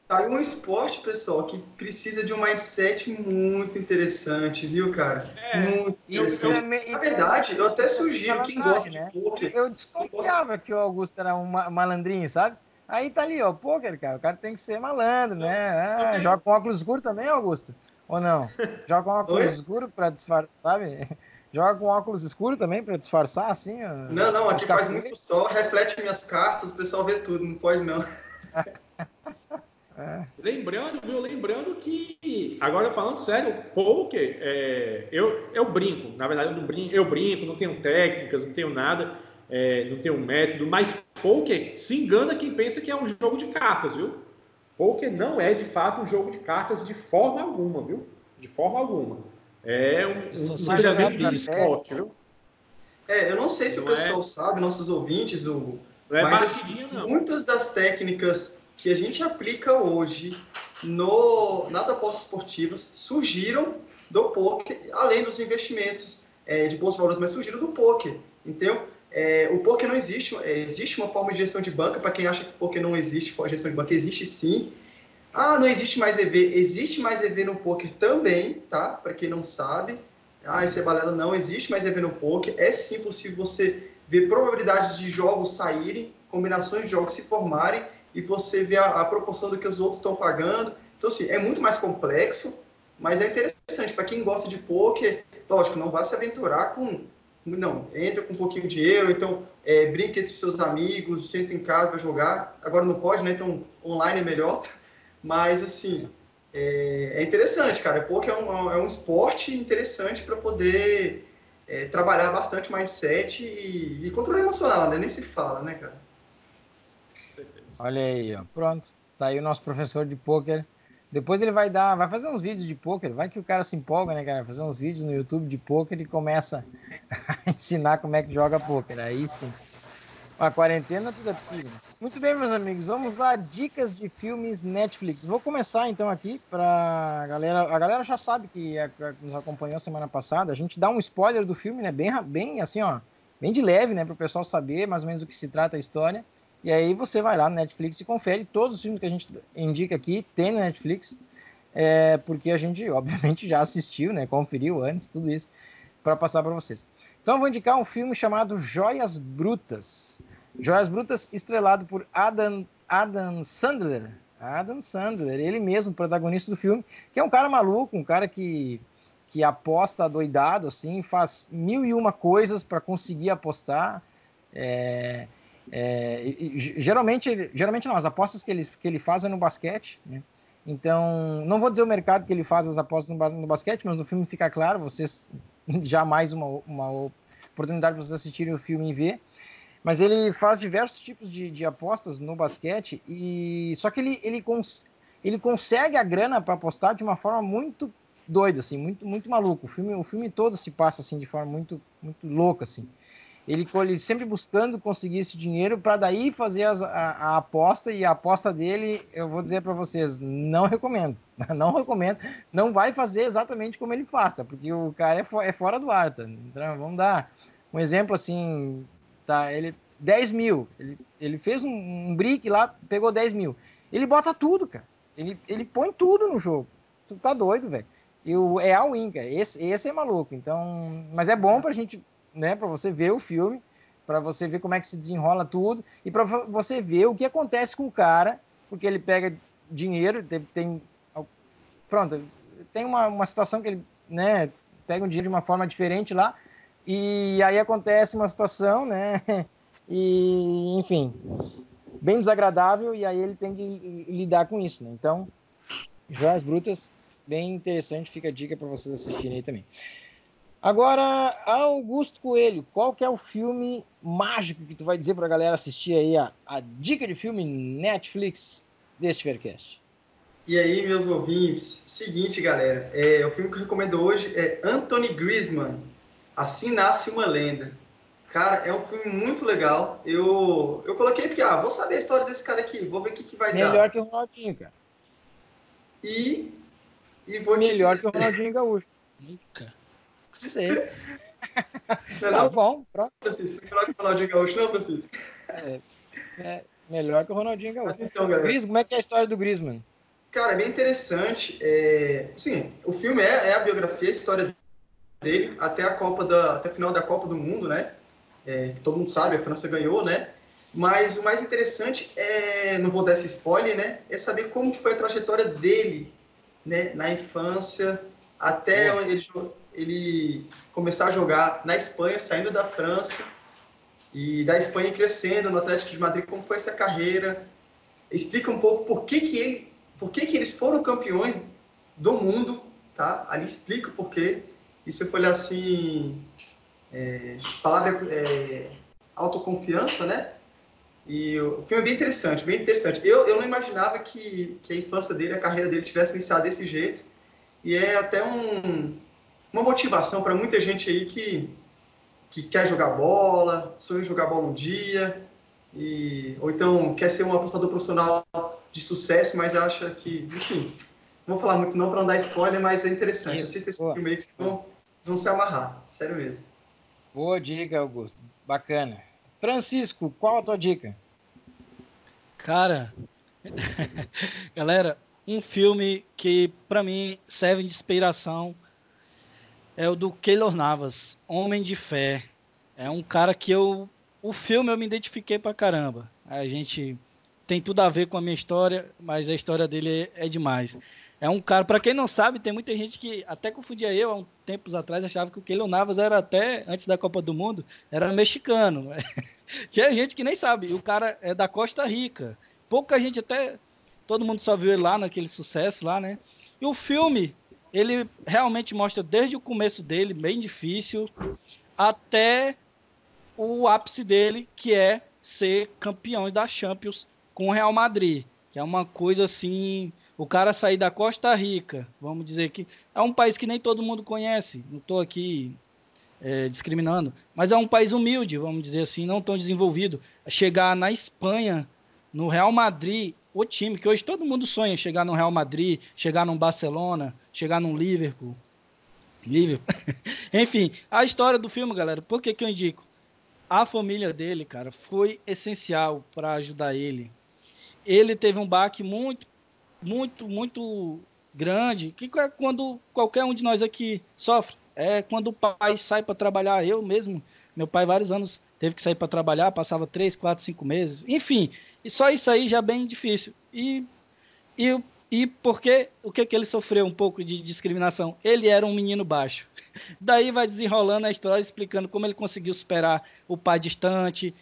tá um esporte, pessoal, que precisa de um mindset muito interessante, viu, cara? É, muito interessante. Na verdade, eu até sugiro quem gosta né? de poker. Eu desconfiava que o Augusto era um malandrinho, sabe? Aí tá ali, ó, o poker, cara. O cara tem que ser malandro, né? Ah, joga com óculos escuro também, Augusto? Ou não? Joga com óculos Oi? escuro pra disfarçar, sabe? Joga com óculos escuro também pra disfarçar, assim? Não, não, aqui faz muito sol, reflete minhas cartas, o pessoal vê tudo, não pode não. É. Lembrando, viu? Lembrando que, agora falando sério, poker, é, eu, eu brinco. Na verdade, eu, brinco, eu brinco, não tenho técnicas, não tenho nada é, não tem um método, mas poker se engana quem pensa que é um jogo de cartas, viu? Poker não é de fato um jogo de cartas de forma alguma, viu? De forma alguma. É um, um treinamento de esporte, viu? É, eu não sei se não o pessoal é... sabe, nossos ouvintes, Hugo, não é mas assim, não. muitas das técnicas que a gente aplica hoje no, nas apostas esportivas surgiram do poker, além dos investimentos é, de bons valores, mas surgiram do poker. Então, é, o poker não existe, é, existe uma forma de gestão de banca, para quem acha que poker não existe, gestão de banca existe sim. Ah, não existe mais EV, existe mais EV no poker também, tá? Para quem não sabe. Ah, isso é balela, não existe mais EV no poker. É sim possível você ver probabilidades de jogos saírem, combinações de jogos se formarem e você ver a, a proporção do que os outros estão pagando. Então, assim, é muito mais complexo, mas é interessante. Para quem gosta de poker, lógico, não vai se aventurar com não, entra com um pouquinho de dinheiro, então é, brinca entre seus amigos, senta em casa, vai jogar. Agora não pode, né? Então online é melhor. Mas, assim, é, é interessante, cara. Poker é um, é um esporte interessante para poder é, trabalhar bastante mindset e, e controle emocional, né? Nem se fala, né, cara? Olha aí, ó. Pronto. Tá aí o nosso professor de poker. Depois ele vai dar, vai fazer uns vídeos de poker. Vai que o cara se empolga, né, cara? Fazer uns vídeos no YouTube de poker e começa a ensinar como é que joga poker. Aí sim. A quarentena tudo é possível. Muito bem, meus amigos. Vamos lá, dicas de filmes Netflix. Vou começar então aqui para galera. A galera já sabe que a, a, nos acompanhou semana passada. A gente dá um spoiler do filme, né? Bem, bem assim, ó, bem de leve, né, para o pessoal saber mais ou menos do que se trata a história. E aí você vai lá no Netflix e confere todos os filmes que a gente indica aqui, tem no Netflix, é, porque a gente, obviamente, já assistiu, né? Conferiu antes, tudo isso, para passar para vocês. Então eu vou indicar um filme chamado Joias Brutas. Joias Brutas, estrelado por Adam, Adam Sandler. Adam Sandler, ele mesmo, protagonista do filme, que é um cara maluco, um cara que, que aposta doidado, assim, faz mil e uma coisas para conseguir apostar. É, é, geralmente, geralmente não, as apostas que ele, que ele faz é no basquete, né? Então, não vou dizer o mercado que ele faz as apostas no, no basquete, mas no filme fica claro, vocês já mais uma, uma oportunidade vocês assistirem o filme e ver. Mas ele faz diversos tipos de, de apostas no basquete, e só que ele, ele, cons, ele consegue a grana para apostar de uma forma muito doida, assim, muito, muito maluco. O filme, o filme todo se passa assim de forma muito, muito louca, assim. Ele, ele sempre buscando conseguir esse dinheiro para daí fazer as, a, a, aposta e a aposta dele, eu vou dizer para vocês, não recomendo, não recomendo, não vai fazer exatamente como ele faz, tá? porque o cara é, for, é fora do ar, tá? Então, vamos dar um exemplo assim, tá? Ele 10 mil, ele, ele fez um, um brick lá, pegou 10 mil, ele bota tudo, cara, ele, ele põe tudo no jogo, tu tá doido, velho. E o, é all-in, cara. Esse, esse é maluco. Então, mas é bom pra gente né, para você ver o filme, para você ver como é que se desenrola tudo e para você ver o que acontece com o cara, porque ele pega dinheiro, tem, tem pronto, tem uma, uma situação que ele, né, pega um dinheiro de uma forma diferente lá e aí acontece uma situação, né, e enfim, bem desagradável e aí ele tem que lidar com isso, né? Então, Joias Brutas, bem interessante, fica a dica para vocês assistirem aí também. Agora, Augusto Coelho, qual que é o filme mágico que tu vai dizer para a galera assistir aí a, a dica de filme Netflix deste Faircast? E aí, meus ouvintes, seguinte, galera, é, o filme que eu recomendo hoje é Anthony Griezmann, Assim Nasce Uma Lenda. Cara, é um filme muito legal. Eu, eu coloquei porque, ah, vou saber a história desse cara aqui, vou ver o que, que vai Melhor dar. Melhor que o Ronaldinho, cara. E, e vou Melhor que o Ronaldinho Gaúcho. Nunca sei. Não, tá bom, pronto. Francisco, melhor que o Ronaldinho Gaúcho, não, Francisco? É, é melhor que o Ronaldinho Gaúcho. Mas então, galera. Gris, como é que é a história do Griezmann? Cara, é bem interessante. É, sim, o filme é, é, a biografia, a história dele até a Copa da, até a final da Copa do Mundo, né? É, todo mundo sabe, a França ganhou, né? Mas o mais interessante é, não vou dar esse spoiler, né? É saber como que foi a trajetória dele, né? Na infância, até ele ele começar a jogar na Espanha, saindo da França, e da Espanha crescendo no Atlético de Madrid, como foi essa carreira. Explica um pouco por que, que, ele, por que, que eles foram campeões do mundo, tá? Ali explica o porquê. For olhar assim, é, palavra é, autoconfiança, né? E o filme é bem interessante, bem interessante. Eu, eu não imaginava que, que a infância dele, a carreira dele tivesse iniciado desse jeito. E é até um, uma motivação para muita gente aí que, que quer jogar bola, sonha em jogar bola um dia, e, ou então quer ser um apostador profissional de sucesso, mas acha que, enfim, não vou falar muito não para não dar spoiler, mas é interessante. Assista esse Boa. filme aí que vocês vão, vão se amarrar, sério mesmo. Boa dica, Augusto. Bacana. Francisco, qual a tua dica? Cara, galera, um filme que para mim serve de inspiração é o do Keylor Navas, Homem de Fé. É um cara que eu. O filme eu me identifiquei pra caramba. A gente tem tudo a ver com a minha história, mas a história dele é, é demais. É um cara, para quem não sabe, tem muita gente que até confundia eu há um tempos atrás, achava que o Keylor Navas era até antes da Copa do Mundo, era mexicano. Tinha gente que nem sabe, o cara é da Costa Rica. Pouca gente até todo mundo só viu ele lá naquele sucesso lá, né? E o filme, ele realmente mostra desde o começo dele, bem difícil, até o ápice dele, que é ser campeão da Champions com o Real Madrid, que é uma coisa assim o cara sair da Costa Rica, vamos dizer que é um país que nem todo mundo conhece, não estou aqui é, discriminando, mas é um país humilde, vamos dizer assim, não tão desenvolvido. Chegar na Espanha, no Real Madrid, o time que hoje todo mundo sonha chegar no Real Madrid, chegar no Barcelona, chegar no Liverpool. Liverpool. Enfim, a história do filme, galera, por que, que eu indico? A família dele, cara, foi essencial para ajudar ele. Ele teve um baque muito muito, muito grande, que é quando qualquer um de nós aqui sofre. É quando o pai sai para trabalhar. Eu mesmo, meu pai, vários anos teve que sair para trabalhar, passava três, quatro, cinco meses. Enfim, e só isso aí já é bem difícil. E, e, e porque o que, que ele sofreu um pouco de discriminação? Ele era um menino baixo. Daí vai desenrolando a história, explicando como ele conseguiu superar o pai distante,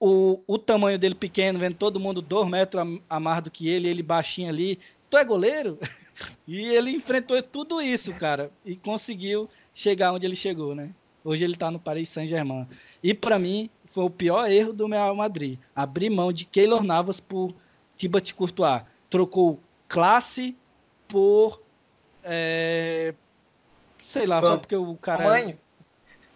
o, o tamanho dele pequeno, vendo todo mundo dois metros a, a mais do que ele, ele baixinho ali. Tu é goleiro? E ele enfrentou tudo isso, cara, e conseguiu chegar onde ele chegou, né? Hoje ele tá no Paris Saint-Germain. E para mim, foi o pior erro do Real Madrid. Abrir mão de Keylor Navas por Thibaut Courtois. Trocou classe por... É, sei lá, só porque o cara... Tamanho.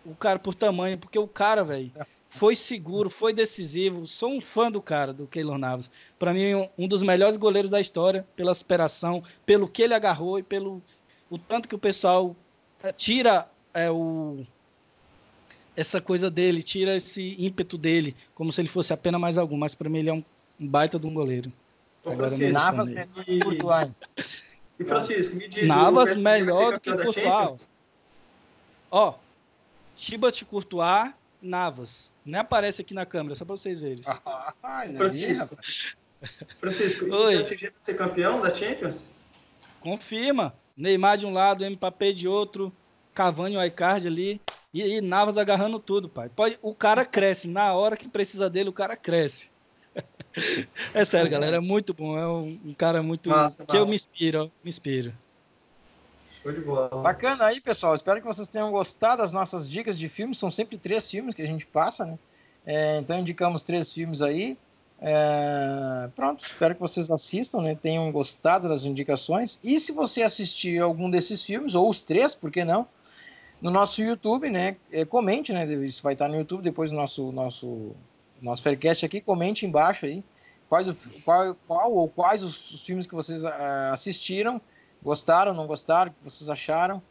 o cara por tamanho, porque o cara, velho foi seguro, foi decisivo. Sou um fã do cara, do Keylor Navas. Para mim, um, um, dos melhores goleiros da história, pela superação, pelo que ele agarrou e pelo o tanto que o pessoal é, tira é, o, essa coisa dele, tira esse ímpeto dele, como se ele fosse apenas mais algum. Mas para mim, ele é um, um, baita de um goleiro. Agora, Navas melhor que Courtois. E Francisco, me diz. Navas melhor do que Courtois. Ó, Chibat Courtois Navas. Nem aparece aqui na câmera, só para vocês verem. Ah, Francisco. Francisco, Oi. o PSG vai ser campeão da Champions? Confirma. Neymar de um lado, Mbappé de outro, Cavani o iCard ali. E, e, Navas agarrando tudo, pai. Pode, o cara cresce. Na hora que precisa dele, o cara cresce. é sério, galera. É muito bom. É um, um cara muito. Massa, que massa. eu me inspiro, me inspiro. De bola. Bacana aí, pessoal. Espero que vocês tenham gostado das nossas dicas de filmes. São sempre três filmes que a gente passa, né? É, então indicamos três filmes aí. É, pronto, espero que vocês assistam, né? Tenham gostado das indicações. E se você assistir algum desses filmes, ou os três, por que não? No nosso YouTube, né? É, comente, né? Isso vai estar no YouTube depois do nosso, nosso, nosso Faircast aqui. Comente embaixo aí quais, qual, qual ou quais os, filmes que vocês uh, assistiram Gostaram, não gostaram? O que vocês acharam?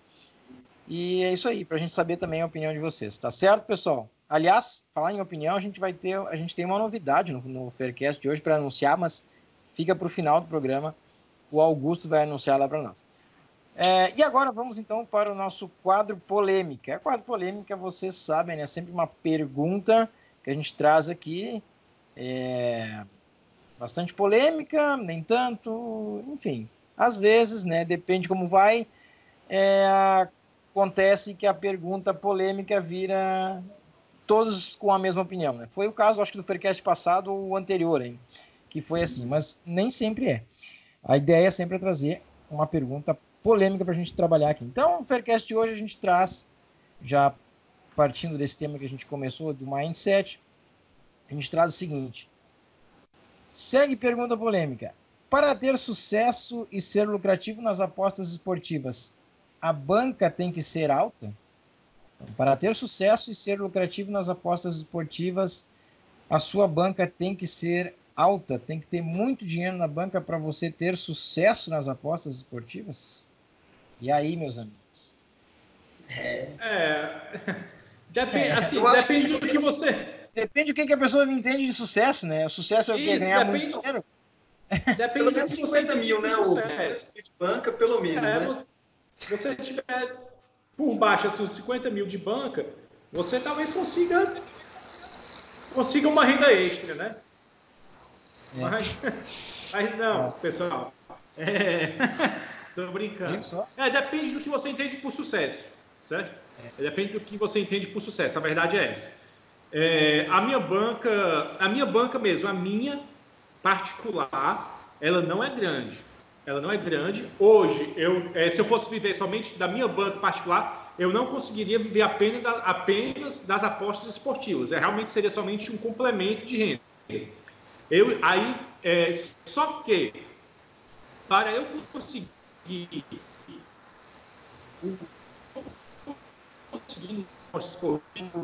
E é isso aí, para a gente saber também a opinião de vocês. Tá certo, pessoal? Aliás, falar em opinião, a gente vai ter, a gente tem uma novidade no, no Faircast de hoje para anunciar, mas fica para o final do programa. O Augusto vai anunciar lá para nós. É, e agora vamos então para o nosso quadro polêmica. A quadro polêmica, vocês sabem, né? é sempre uma pergunta que a gente traz aqui. É, bastante polêmica, nem tanto, enfim. Às vezes, né, depende como vai, é, acontece que a pergunta polêmica vira todos com a mesma opinião. Né? Foi o caso, acho que do Faircast passado ou anterior, hein, que foi assim, mas nem sempre é. A ideia é sempre trazer uma pergunta polêmica para a gente trabalhar aqui. Então, o Faircast de hoje a gente traz, já partindo desse tema que a gente começou, do mindset, a gente traz o seguinte. Segue pergunta polêmica. Para ter sucesso e ser lucrativo nas apostas esportivas, a banca tem que ser alta? Para ter sucesso e ser lucrativo nas apostas esportivas, a sua banca tem que ser alta, tem que ter muito dinheiro na banca para você ter sucesso nas apostas esportivas? E aí, meus amigos? É. é... Depende, assim, depende do que você. Depende do que, que a pessoa entende de sucesso, né? O sucesso é o que ganhar muito dinheiro. Depende pelo menos 50 mil, né? O de banca, pelo menos. É, né? Se você tiver por baixo assim, os 50 mil de banca, você talvez consiga consiga uma renda extra, né? É. Mas, mas não, é. pessoal. É, Tô brincando. É, depende do que você entende por sucesso, certo? É. Depende do que você entende por sucesso. A verdade é essa. É, a minha banca, a minha banca mesmo, a minha particular, ela não é grande. Ela não é grande. Hoje, eu, é, se eu fosse viver somente da minha banca particular, eu não conseguiria viver apenas, da, apenas das apostas esportivas. É, realmente seria somente um complemento de renda. Eu, aí, é, só que para eu conseguir conseguindo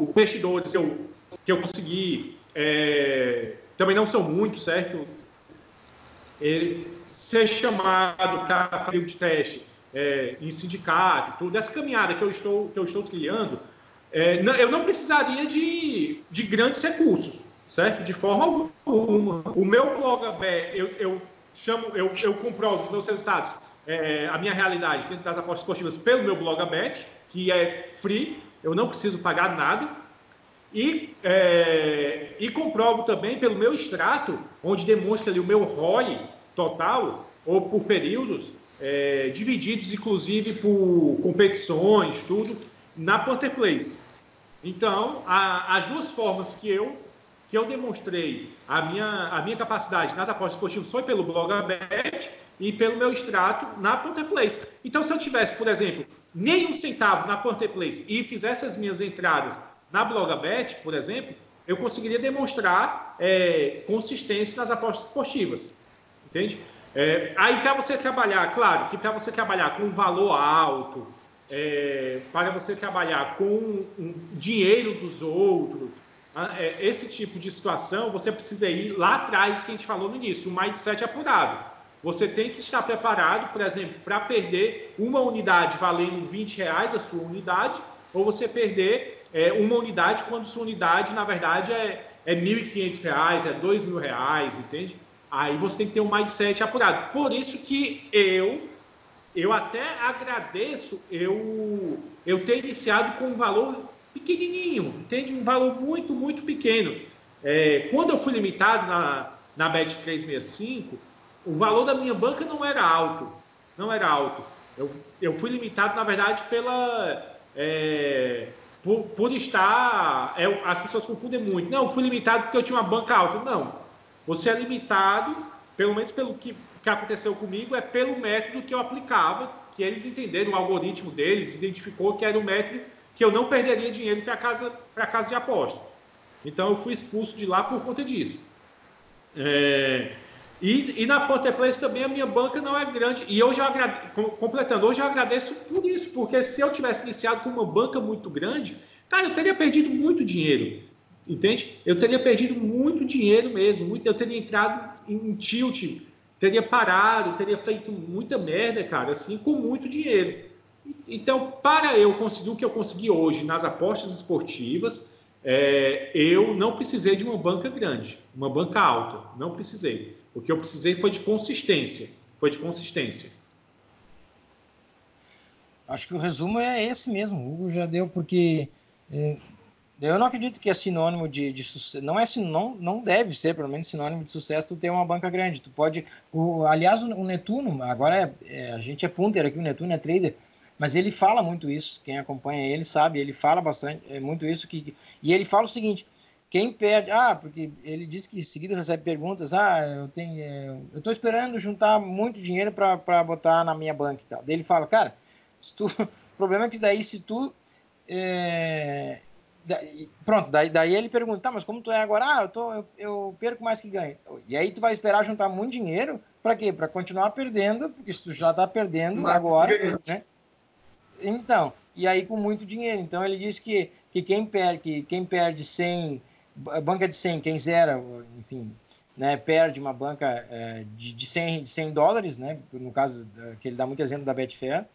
investidores eu, que eu consegui é, também não são muito, certo? Ele, ser chamado para fazer de teste é, em sindicato, tudo, essa caminhada que eu estou, que eu estou trilhando, é, não, eu não precisaria de, de grandes recursos, certo? De forma alguma. O meu blog eu, eu chamo, eu, eu comprovo os meus resultados, é, a minha realidade dentro das apostas esportivas pelo meu blog que é free, eu não preciso pagar nada. E, é, e comprovo também pelo meu extrato, onde demonstra ali o meu ROI total, ou por períodos, é, divididos inclusive por competições, tudo, na Panther Place. Então, a, as duas formas que eu que eu demonstrei a minha, a minha capacidade nas apostas esportivas foi pelo blog Abet e pelo meu extrato na Panther Place. Então, se eu tivesse, por exemplo, nem um centavo na Panther Place e fizesse as minhas entradas na Blogabet, por exemplo, eu conseguiria demonstrar é, consistência nas apostas esportivas. Entende? É, aí, para você trabalhar, claro que para você trabalhar com valor alto, é, para você trabalhar com um dinheiro dos outros, é, esse tipo de situação, você precisa ir lá atrás que a gente falou no início, o mindset apurado. Você tem que estar preparado, por exemplo, para perder uma unidade valendo 20 reais a sua unidade, ou você perder é, uma unidade quando sua unidade, na verdade, é, é 1.500 reais, é 2 mil reais, entende? Aí você tem que ter um mindset apurado. Por isso que eu, eu até agradeço eu, eu ter iniciado com um valor pequenininho, entende? Um valor muito, muito pequeno. É, quando eu fui limitado na, na Bet 365, o valor da minha banca não era alto. Não era alto. Eu, eu fui limitado, na verdade, pela. É, por, por, estar. É, as pessoas confundem muito. Não, fui limitado porque eu tinha uma banca alta. Não. Você é limitado, pelo menos pelo que, que aconteceu comigo, é pelo método que eu aplicava, que eles entenderam, o algoritmo deles identificou que era o método que eu não perderia dinheiro para casa para casa de aposta. Então eu fui expulso de lá por conta disso. É, e, e, na Place também a minha banca não é grande. E eu agradeço, completando, hoje eu agradeço por isso, porque se eu tivesse iniciado com uma banca muito grande, cara, eu teria perdido muito dinheiro. Entende? Eu teria perdido muito dinheiro mesmo. Muito, eu teria entrado em tilt, teria parado, teria feito muita merda, cara, assim, com muito dinheiro. Então, para eu conseguir o que eu consegui hoje nas apostas esportivas, é, eu não precisei de uma banca grande, uma banca alta, não precisei. O que eu precisei foi de consistência, foi de consistência. Acho que o resumo é esse mesmo, o Hugo já deu, porque é, eu não acredito que é sinônimo de, de sucesso, não é não, não deve ser, pelo menos, sinônimo de sucesso tu ter uma banca grande. Tu pode, o, aliás, o, Netuno, agora é, é, a gente é punter aqui, o Netuno é trader, mas ele fala muito isso, quem acompanha ele sabe, ele fala bastante, é muito isso que e ele fala o seguinte, quem perde, ah, porque ele diz que em seguida recebe perguntas, ah, eu tenho, é, eu estou esperando juntar muito dinheiro para botar na minha banca e tal. Daí ele fala, cara, tu, o problema é que daí se tu é, daí, pronto, daí, daí ele pergunta, tá, mas como tu é agora? Ah, eu, tô, eu, eu perco mais que ganho. E aí tu vai esperar juntar muito dinheiro para quê? Para continuar perdendo, porque se tu já está perdendo mas, agora, né? Então, e aí com muito dinheiro. Então ele diz que, que quem perde, que quem perde 100, banca de 100, quem zera, enfim, né, perde uma banca é, de, de, 100, de 100 dólares, né, no caso que ele dá muito exemplo da Betfair,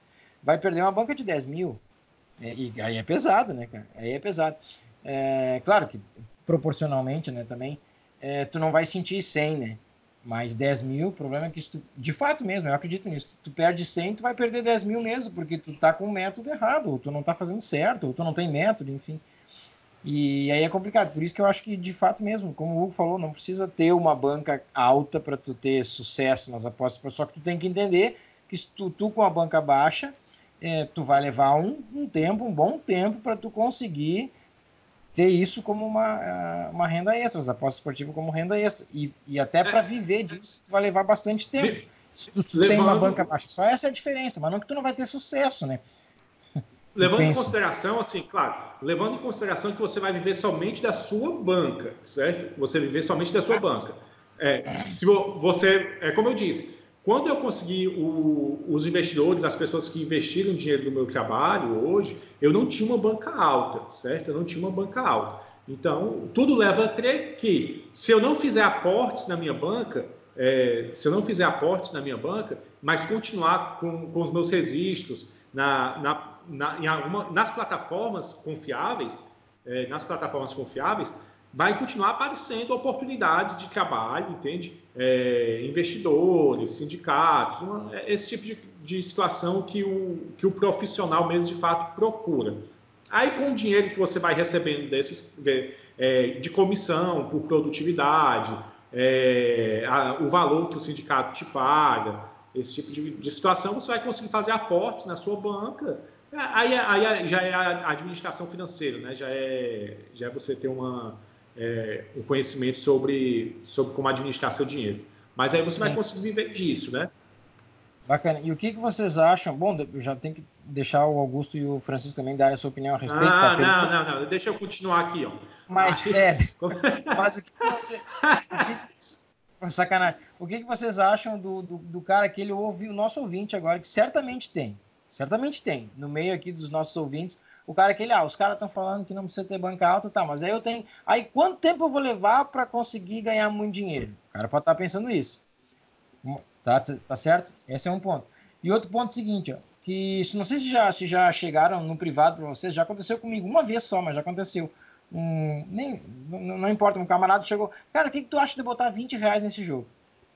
vai perder uma banca de 10 mil. É, e aí é pesado, né, cara? Aí é pesado. É, claro que proporcionalmente, né, também, é, tu não vai sentir 100, né? Mais 10 mil, o problema é que tu, de fato mesmo, eu acredito nisso. Tu perde 100, tu vai perder 10 mil mesmo, porque tu tá com o método errado, ou tu não tá fazendo certo, ou tu não tem método, enfim. E aí é complicado, por isso que eu acho que de fato mesmo, como o Hugo falou, não precisa ter uma banca alta para tu ter sucesso nas apostas, só que tu tem que entender que se tu, tu com a banca baixa, é, tu vai levar um, um tempo, um bom tempo, para tu conseguir ter isso como uma, uma renda extra, as apostas esportivas como renda extra. E, e até para é. viver disso, tu vai levar bastante tempo. Se tu, tu tem uma banca baixa, só essa é a diferença, mas não que tu não vai ter sucesso, né? Levando em consideração, assim, claro, levando em consideração que você vai viver somente da sua banca, certo? Você viver somente da sua banca. É, se você, é como eu disse, quando eu consegui o, os investidores, as pessoas que investiram dinheiro no meu trabalho hoje, eu não tinha uma banca alta, certo? Eu não tinha uma banca alta. Então, tudo leva a crer que se eu não fizer aportes na minha banca, é, se eu não fizer aportes na minha banca, mas continuar com, com os meus registros na, na, na, em alguma, nas plataformas confiáveis, é, nas plataformas confiáveis, vai continuar aparecendo oportunidades de trabalho, entende? É, investidores, sindicatos, uma, é, esse tipo de, de, situação que o, que o profissional mesmo de fato procura. Aí com o dinheiro que você vai recebendo desses, de, é, de comissão por produtividade, é, a, o valor que o sindicato te paga, esse tipo de, de situação, você vai conseguir fazer aportes na sua banca Aí, aí, já é a administração financeira, né? Já é, já é você ter uma, é, um conhecimento sobre, sobre como administrar seu dinheiro. Mas aí você Sim. vai conseguir viver disso, né? Bacana. E o que, que vocês acham? Bom, já tem que deixar o Augusto e o Francisco também darem a sua opinião a respeito. Ah, não, não, não. Deixa eu continuar aqui, ó. Mas, é, mas o que você... O que, sacanagem. O que, que vocês acham do, do, do cara que ele ouve, o nosso ouvinte agora, que certamente tem, Certamente tem. No meio aqui dos nossos ouvintes, o cara que ele, ah, os caras estão falando que não precisa ter banca alta, tá, mas aí eu tenho. Aí quanto tempo eu vou levar para conseguir ganhar muito dinheiro? O cara pode estar tá pensando isso. Tá, tá certo? Esse é um ponto. E outro ponto é o seguinte, ó, que não sei se já, se já chegaram no privado para vocês, já aconteceu comigo uma vez só, mas já aconteceu. Um, nem, não, não importa, um camarada chegou, cara, o que, que tu acha de botar 20 reais nesse jogo?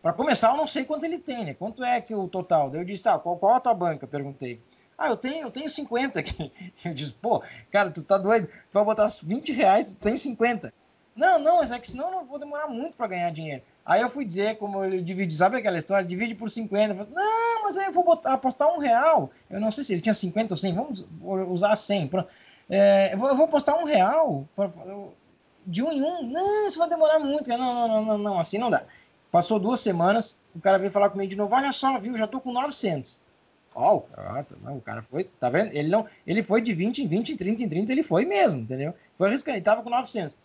Para começar, eu não sei quanto ele tem, né? Quanto é que o total? Daí eu disse, ah, qual, qual a tua banca? Perguntei. Ah, eu tenho, eu tenho 50 aqui. Eu disse, pô, cara, tu tá doido? Tu vai botar 20 reais, tu tem 50. Não, não, mas é que senão eu não vou demorar muito para ganhar dinheiro. Aí eu fui dizer, como ele divide, sabe aquela história? Divide por 50. Eu falei, não, mas aí eu vou botar, apostar um real. Eu não sei se ele tinha 50 ou 100, vamos usar 100. É, eu, vou, eu vou apostar um real pra, de um em um. Não, isso vai demorar muito. Não, não, não, não, não, assim não dá. Passou duas semanas, o cara veio falar comigo de novo, olha só, viu, já tô com 900. Ó, oh, o cara foi, tá vendo? Ele não, ele foi de 20 em 20, em 30 em 30, ele foi mesmo, entendeu? Foi arriscando, ele tava com 900.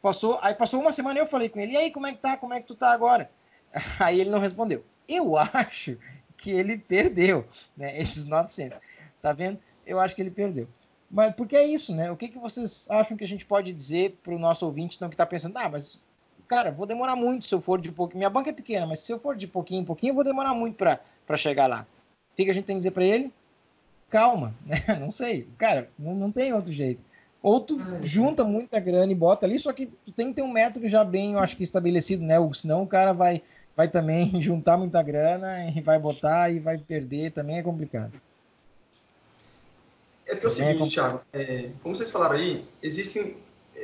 Passou, aí passou uma semana eu falei com ele, e aí, como é que tá? Como é que tu tá agora? Aí ele não respondeu. Eu acho que ele perdeu, né, esses 900. Tá vendo? Eu acho que ele perdeu. Mas porque é isso, né? O que, que vocês acham que a gente pode dizer para o nosso ouvinte então, que está pensando, ah, mas cara, vou demorar muito se eu for de pouquinho. Minha banca é pequena, mas se eu for de pouquinho em pouquinho, eu vou demorar muito para chegar lá. O que, que a gente tem que dizer para ele? Calma, né? Não sei. Cara, não, não tem outro jeito. Ou tu junta muita grana e bota ali, só que tu tem que ter um método já bem, eu acho que estabelecido, né? Senão o cara vai, vai também juntar muita grana e vai botar e vai perder, também é complicado. É porque é o seguinte, é Thiago, é, como vocês falaram aí, existem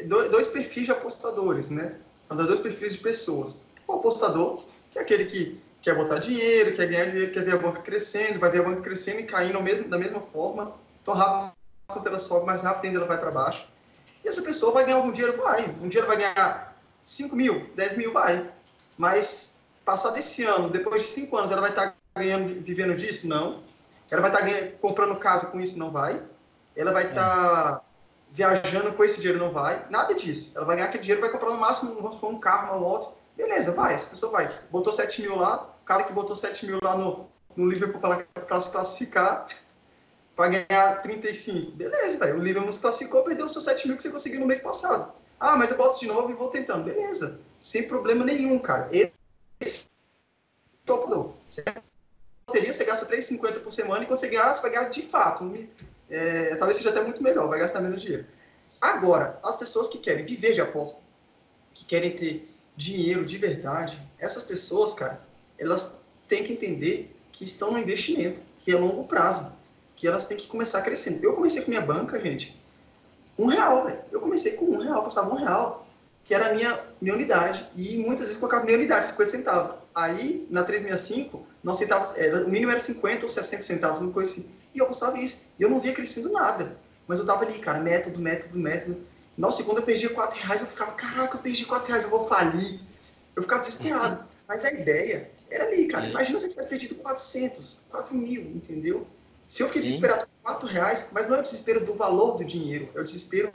dois perfis de apostadores, né? Dois perfis de pessoas. O apostador, que é aquele que quer botar dinheiro, quer ganhar dinheiro, quer ver a banca crescendo, vai ver a banca crescendo e caindo mesmo, da mesma forma, tão rápido quanto ela sobe, mais rápido ainda ela vai para baixo. E essa pessoa vai ganhar algum dinheiro? Vai. Um dia ela vai ganhar 5 mil, 10 mil, vai. Mas passar desse ano, depois de 5 anos, ela vai estar tá ganhando, vivendo disso? Não. Ela vai estar tá comprando casa com isso? Não vai. Ela vai estar tá viajando com esse dinheiro? Não vai. Nada disso. Ela vai ganhar aquele dinheiro, vai comprar no máximo um carro, uma moto, Beleza, vai, essa pessoa vai. Botou 7 mil lá, o cara que botou 7 mil lá no, no Liverpool para se classificar, para ganhar 35. Beleza, velho. O Liverpool se classificou, perdeu os seus 7 mil que você conseguiu no mês passado. Ah, mas eu boto de novo e vou tentando. Beleza. Sem problema nenhum, cara. Esse é o Você teria, você gasta 3,50 por semana e quando você ganhar, você vai ganhar de fato. É, talvez seja até muito melhor, vai gastar menos dinheiro. Agora, as pessoas que querem viver de aposta, que querem ter dinheiro de verdade, essas pessoas, cara, elas têm que entender que estão no investimento, que é longo prazo, que elas têm que começar crescendo. Eu comecei com minha banca, gente, um real, velho. Eu comecei com um real, passava um real. que era a minha, minha unidade. E muitas vezes colocava minha unidade, 50 centavos. Aí, na 365, não aceitava, era, o mínimo era 50 ou 60 centavos, uma coisa assim. E eu gostava disso. E eu não via crescendo nada. Mas eu tava ali, cara, método, método, método. Nossa, quando eu perdia 4 reais, eu ficava, caraca, eu perdi 4 reais, eu vou falir. Eu ficava desesperado. Mas a ideia era ali, cara. É. Imagina se eu tivesse perdido 400, 4 mil, entendeu? Se eu fiquei desesperado por 4 reais, mas não é o desespero do valor do dinheiro, é o desespero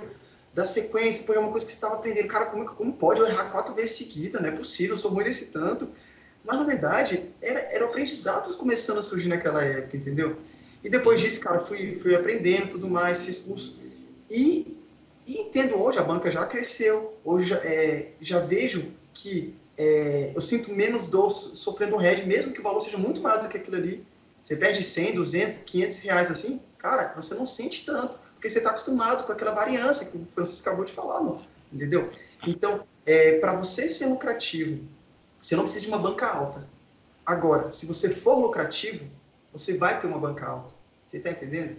da sequência, foi uma coisa que você estava aprendendo. Cara, como, como pode eu errar quatro vezes seguida? Não é possível, eu sou ruim desse tanto. Mas, na verdade, era, era o aprendizado começando a surgir naquela época, entendeu? E depois disso, cara, fui, fui aprendendo tudo mais, fiz curso. E, e entendo hoje, a banca já cresceu. Hoje já, é, já vejo que é, eu sinto menos dor sofrendo um head, mesmo que o valor seja muito maior do que aquilo ali. Você perde 100, 200, 500 reais assim, cara, você não sente tanto porque você está acostumado com aquela variância que o Francisco acabou de falar, não, entendeu? Então, é, para você ser lucrativo, você não precisa de uma banca alta. Agora, se você for lucrativo, você vai ter uma banca alta. Você está entendendo?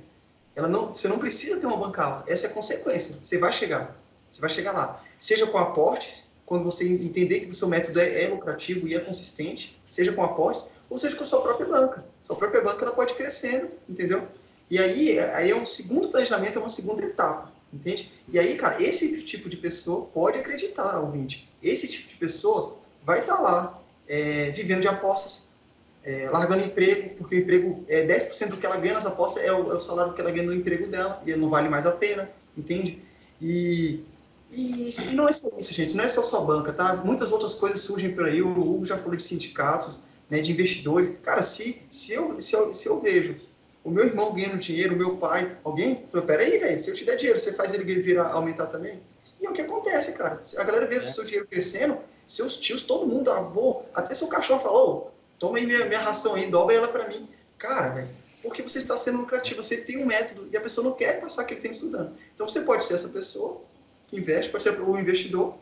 Ela não, você não precisa ter uma banca alta. Essa é a consequência. Você vai chegar. Você vai chegar lá. Seja com aportes, quando você entender que o seu método é, é lucrativo e é consistente, seja com aportes, ou seja com a sua própria banca. Sua própria banca ela pode ir crescendo, entendeu? E aí, aí é um segundo planejamento, é uma segunda etapa, entende? E aí, cara, esse tipo de pessoa pode acreditar, ouvinte. Esse tipo de pessoa vai estar tá lá, é, vivendo de apostas, é, largando emprego, porque o emprego é 10% do que ela ganha nas apostas é o, é o, salário que ela ganha no emprego dela, e não vale mais a pena, entende? E, e, e não é só isso, gente, não é só sua banca, tá? Muitas outras coisas surgem por aí, o Hugo já falou de sindicatos, né, de investidores. Cara, se, se, eu, se, eu, se eu vejo o meu irmão ganhando dinheiro, o meu pai, alguém falou, peraí, velho, se eu te der dinheiro, você faz ele virar, aumentar também? E é o que acontece, cara. A galera vê é. o seu dinheiro crescendo, seus tios, todo mundo, avô, até seu cachorro falou, toma aí minha, minha ração aí, dobra ela para mim. Cara, velho, porque você está sendo lucrativo, você tem um método e a pessoa não quer passar aquele tempo estudando. Então você pode ser essa pessoa que investe, pode ser o investidor,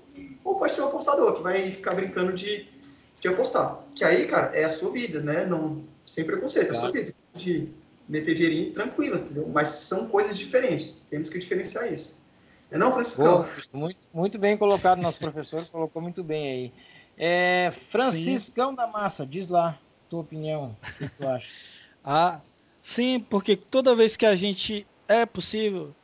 ou pode ser o apostador, que vai ficar brincando de, de apostar. Que aí, cara, é a sua vida, né? Não, sem preconceito, é a sua vida. De meter dinheirinho tranquilo, entendeu? Mas são coisas diferentes. Temos que diferenciar isso. É não, Francisco? Muito, muito bem colocado, nosso professor colocou muito bem aí. É, Franciscão sim. da Massa, diz lá tua opinião, o que tu acha? ah, sim, porque toda vez que a gente é possível,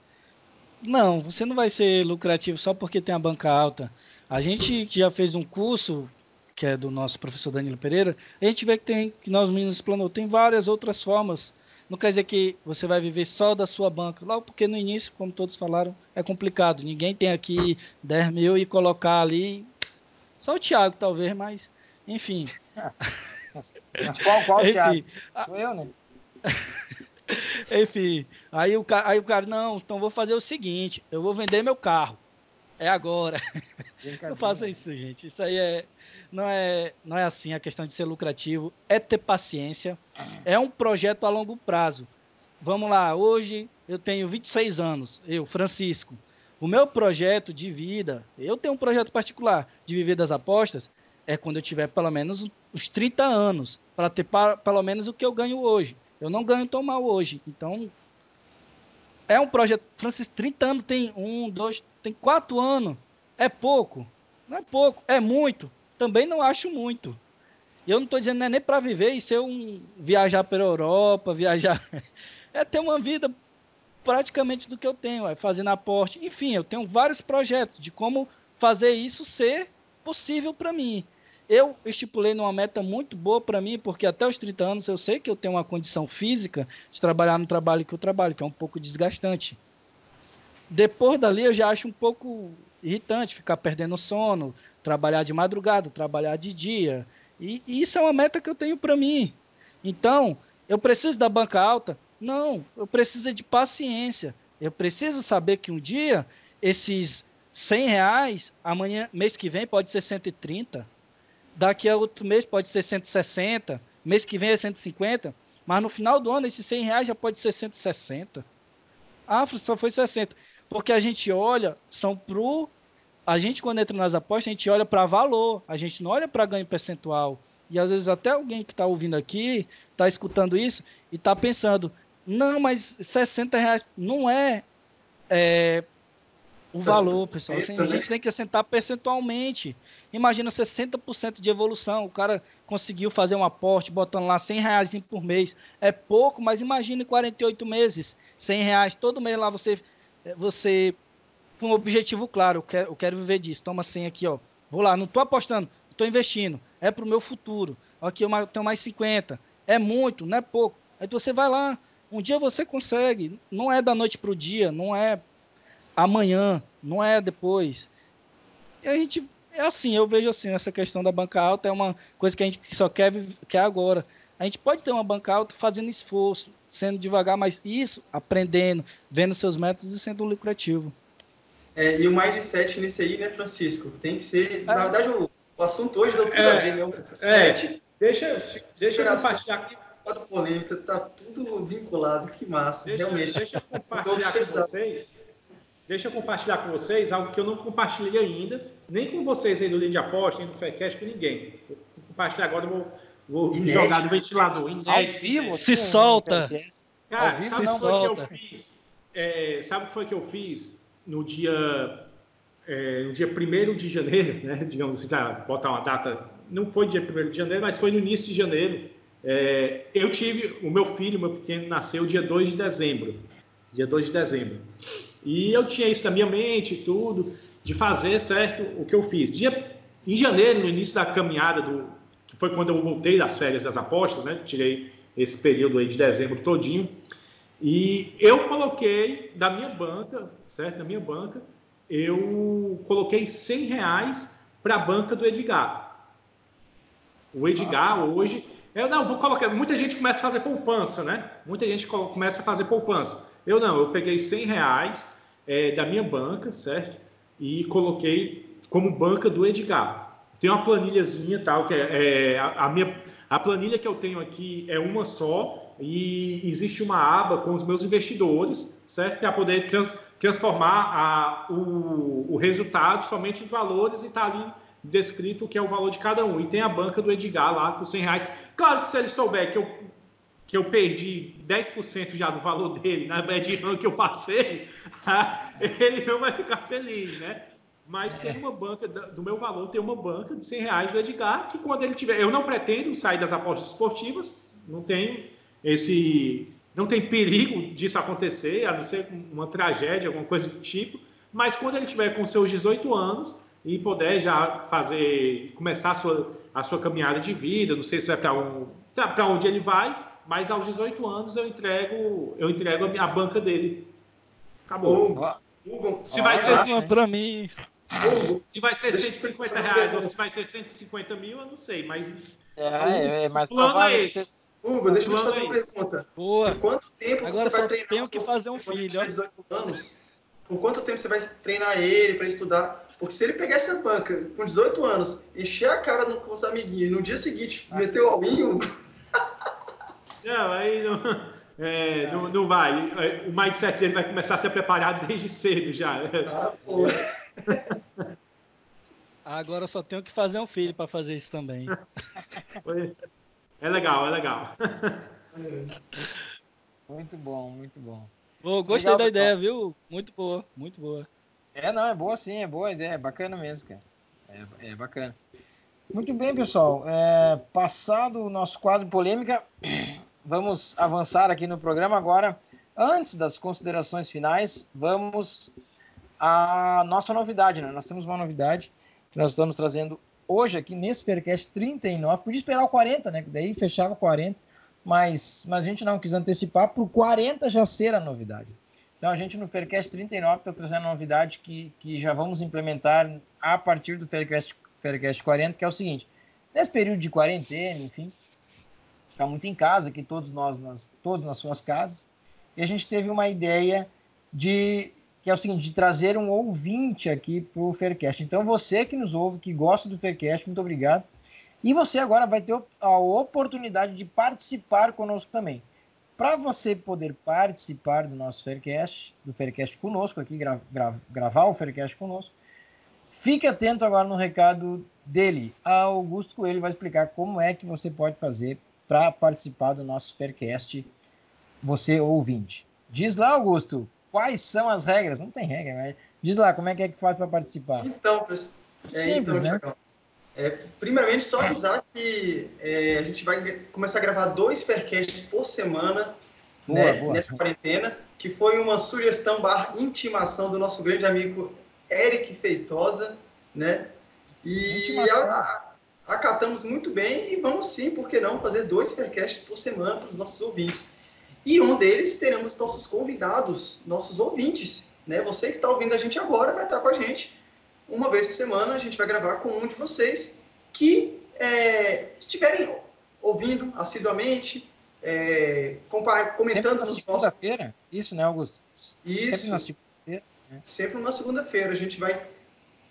não, você não vai ser lucrativo só porque tem a banca alta. A gente que já fez um curso que é do nosso professor Danilo Pereira, a gente vê que tem, que nós meninos explanou, tem várias outras formas não quer dizer que você vai viver só da sua banca. Logo porque no início, como todos falaram, é complicado. Ninguém tem aqui 10 mil e colocar ali. Só o Thiago, talvez, mas enfim. qual, qual enfim, Thiago? Sou eu, né? enfim, aí o, cara, aí o cara, não, então vou fazer o seguinte: eu vou vender meu carro. É agora. Não faça isso, gente. Isso aí é, não é, não é assim a questão de ser lucrativo, é ter paciência, é um projeto a longo prazo. Vamos lá, hoje eu tenho 26 anos, eu, Francisco. O meu projeto de vida, eu tenho um projeto particular de viver das apostas, é quando eu tiver pelo menos uns 30 anos, para ter pelo menos o que eu ganho hoje. Eu não ganho tão mal hoje. Então, é um projeto. Francisco, 30 anos tem um, dois, tem quatro anos. É pouco? Não é pouco, é muito também não acho muito. Eu não estou dizendo é nem para viver e ser um viajar pela Europa, viajar. é ter uma vida praticamente do que eu tenho, é fazendo aporte. Enfim, eu tenho vários projetos de como fazer isso ser possível para mim. Eu estipulei numa meta muito boa para mim, porque até os 30 anos eu sei que eu tenho uma condição física de trabalhar no trabalho que eu trabalho, que é um pouco desgastante. Depois dali eu já acho um pouco irritante ficar perdendo sono, trabalhar de madrugada, trabalhar de dia. E, e isso é uma meta que eu tenho para mim. Então, eu preciso da banca alta? Não, eu preciso de paciência. Eu preciso saber que um dia esses 100 reais, amanhã, mês que vem, pode ser 130. Daqui a outro mês pode ser 160. Mês que vem é 150. Mas no final do ano, esses 100 reais já pode ser 160. Ah, só foi 60. Porque a gente olha, são pro a gente, quando entra nas apostas, a gente olha para valor, a gente não olha para ganho percentual. E às vezes até alguém que está ouvindo aqui, está escutando isso e está pensando, não, mas 60 reais não é, é o valor, pessoal. Assim, a gente né? tem que assentar percentualmente. Imagina 60% de evolução. O cara conseguiu fazer um aporte botando lá 100 reais por mês. É pouco, mas imagine 48 meses, 100 reais. Todo mês lá você, você com um objetivo claro. Eu quero, eu quero viver disso. Toma 100 aqui, ó. Vou lá, não estou apostando, estou investindo. É para o meu futuro. Aqui eu tenho mais 50. É muito, não é pouco. Aí você vai lá. Um dia você consegue. Não é da noite para o dia, não é amanhã, não é depois. E a gente é assim, eu vejo assim, essa questão da banca alta é uma coisa que a gente só quer quer agora. A gente pode ter uma banca alta fazendo esforço, sendo devagar, mas isso aprendendo, vendo seus métodos e sendo lucrativo. É, e o mindset nisso aí, né, Francisco? Tem que ser, é. na verdade, o, o, assunto hoje deu tudo é, a ver, né? É, deixa, deixa eu compartilhar aqui. polêmica, tá tudo vinculado, que massa, deixa, realmente. Deixa eu compartilhar com vocês Deixa eu compartilhar com vocês algo que eu não compartilhei ainda, nem com vocês aí do Linha de Aposta, nem do Faircast, com ninguém. Vou compartilhar agora, vou, vou jogar no ventilador. Inédito, Ao vivo? Se solta! Cara, sabe o que eu fiz? É, sabe o que foi que eu fiz no dia, é, no dia 1 de janeiro, né? Digamos assim, já botar uma data. Não foi dia 1 de janeiro, mas foi no início de janeiro. É, eu tive, o meu filho, meu pequeno, nasceu dia 2 de dezembro. Dia 2 de dezembro. E eu tinha isso na minha mente e tudo, de fazer certo o que eu fiz. Dia, em janeiro, no início da caminhada, do, que foi quando eu voltei das férias das apostas, né? Tirei esse período aí de dezembro todinho. E eu coloquei da minha banca, certo? Da minha banca, eu coloquei 100 reais para a banca do Edgar. O Edgar hoje, eu não vou colocar. Muita gente começa a fazer poupança, né? Muita gente começa a fazer poupança. Eu não, eu peguei 100 reais é, da minha banca, certo? E coloquei como banca do Edgar. Tem uma planilhazinha tal, que é, é a, a, minha, a planilha que eu tenho aqui é uma só e existe uma aba com os meus investidores, certo? Para poder trans, transformar a, o, o resultado somente os valores e tá ali descrito o que é o valor de cada um. E tem a banca do Edgar lá com 100 reais. Claro que se ele souber que eu que eu perdi 10% já do valor dele na bad run que eu passei, ele não vai ficar feliz, né? Mas tem uma banca, do meu valor, tem uma banca de 100 reais do Edgar, que quando ele tiver... Eu não pretendo sair das apostas esportivas, não tem esse... Não tem perigo disso acontecer, a não ser uma tragédia, alguma coisa do tipo, mas quando ele tiver com seus 18 anos e puder já fazer, começar a sua, a sua caminhada de vida, não sei se vai para um, para onde ele vai, mas aos 18 anos eu entrego, eu entrego a, minha, a banca dele. Acabou. Hugo, se vai ser assim para mim. Hugo, se vai ser 150 reais ou se vai ser 150 mil, eu não sei, mas. É, é mas o plano é esse. Hugo, deixa eu te fazer uma é pergunta. Boa. Por quanto tempo Agora você vai treinar? Tenho que fazer um filho. 18 anos? Por quanto tempo você vai treinar ele para estudar? Porque se ele pegar essa banca com 18 anos, encher a cara com os amiguinhos e no dia seguinte ah. meter o all-in, não, aí não, é, é. não, não, vai. O mindset dele vai começar a ser preparado desde cedo já. Ah, Agora eu só tenho que fazer um filho para fazer isso também. É legal, é legal. Muito bom, muito bom. Pô, gostei legal, da pessoal. ideia, viu? Muito boa, muito boa. É, não, é boa sim, é boa a ideia, é bacana mesmo, cara. É, é bacana. Muito bem, pessoal. É, passado o nosso quadro polêmica, vamos avançar aqui no programa agora. Antes das considerações finais, vamos à nossa novidade, né? Nós temos uma novidade que nós estamos trazendo hoje aqui nesse Faircast 39. Podia esperar o 40, né? Daí fechava o 40, mas, mas a gente não quis antecipar para o 40 já ser a novidade. Então a gente no Faircast 39 está trazendo uma novidade que, que já vamos implementar a partir do Faircast, Faircast 40, que é o seguinte. Nesse período de quarentena, enfim, está muito em casa, aqui todos nós, nas, todos nas suas casas, e a gente teve uma ideia de que é o seguinte, de trazer um ouvinte aqui para o Faircast. Então, você que nos ouve, que gosta do Faircast, muito obrigado. E você agora vai ter a oportunidade de participar conosco também. Para você poder participar do nosso Faircast, do Faircast conosco, aqui, gra, gra, gravar o Faircast conosco, fique atento agora no recado dele. Augusto Coelho vai explicar como é que você pode fazer para participar do nosso Faircast, você ouvinte. Diz lá, Augusto, quais são as regras? Não tem regra, mas Diz lá, como é que é que faz para participar? Então. É, Simples, então, né? É, primeiramente, só avisar que é, a gente vai começar a gravar dois Faircasts por semana boa, né, boa. nessa quarentena, que foi uma sugestão barra intimação do nosso grande amigo Eric Feitosa, né? E a, acatamos muito bem e vamos sim, por que não, fazer dois Faircasts por semana para os nossos ouvintes. E um deles teremos nossos convidados, nossos ouvintes, né? Você que está ouvindo a gente agora vai estar com a gente uma vez por semana. A gente vai gravar com um de vocês que é, estiverem ouvindo assiduamente, é, comentando Sempre na segunda-feira, isso, né, Augusto? Isso. Sempre na segunda-feira. Né? Sempre na segunda-feira. A gente vai.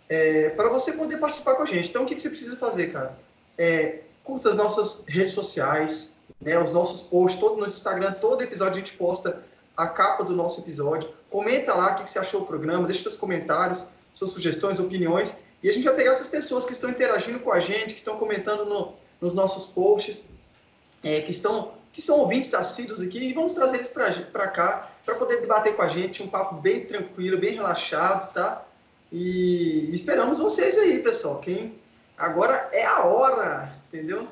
É, para você poder participar com a gente. Então, o que, que você precisa fazer, cara? É, curta as nossas redes sociais, né, os nossos posts, todo no Instagram, todo episódio a gente posta a capa do nosso episódio. Comenta lá o que, que você achou do programa, deixa seus comentários, suas sugestões, opiniões. E a gente vai pegar essas pessoas que estão interagindo com a gente, que estão comentando no, nos nossos posts, é, que estão que são ouvintes assíduos aqui, e vamos trazer eles para cá, para poder debater com a gente, um papo bem tranquilo, bem relaxado, tá? E esperamos vocês aí, pessoal. Quem agora é a hora, entendeu?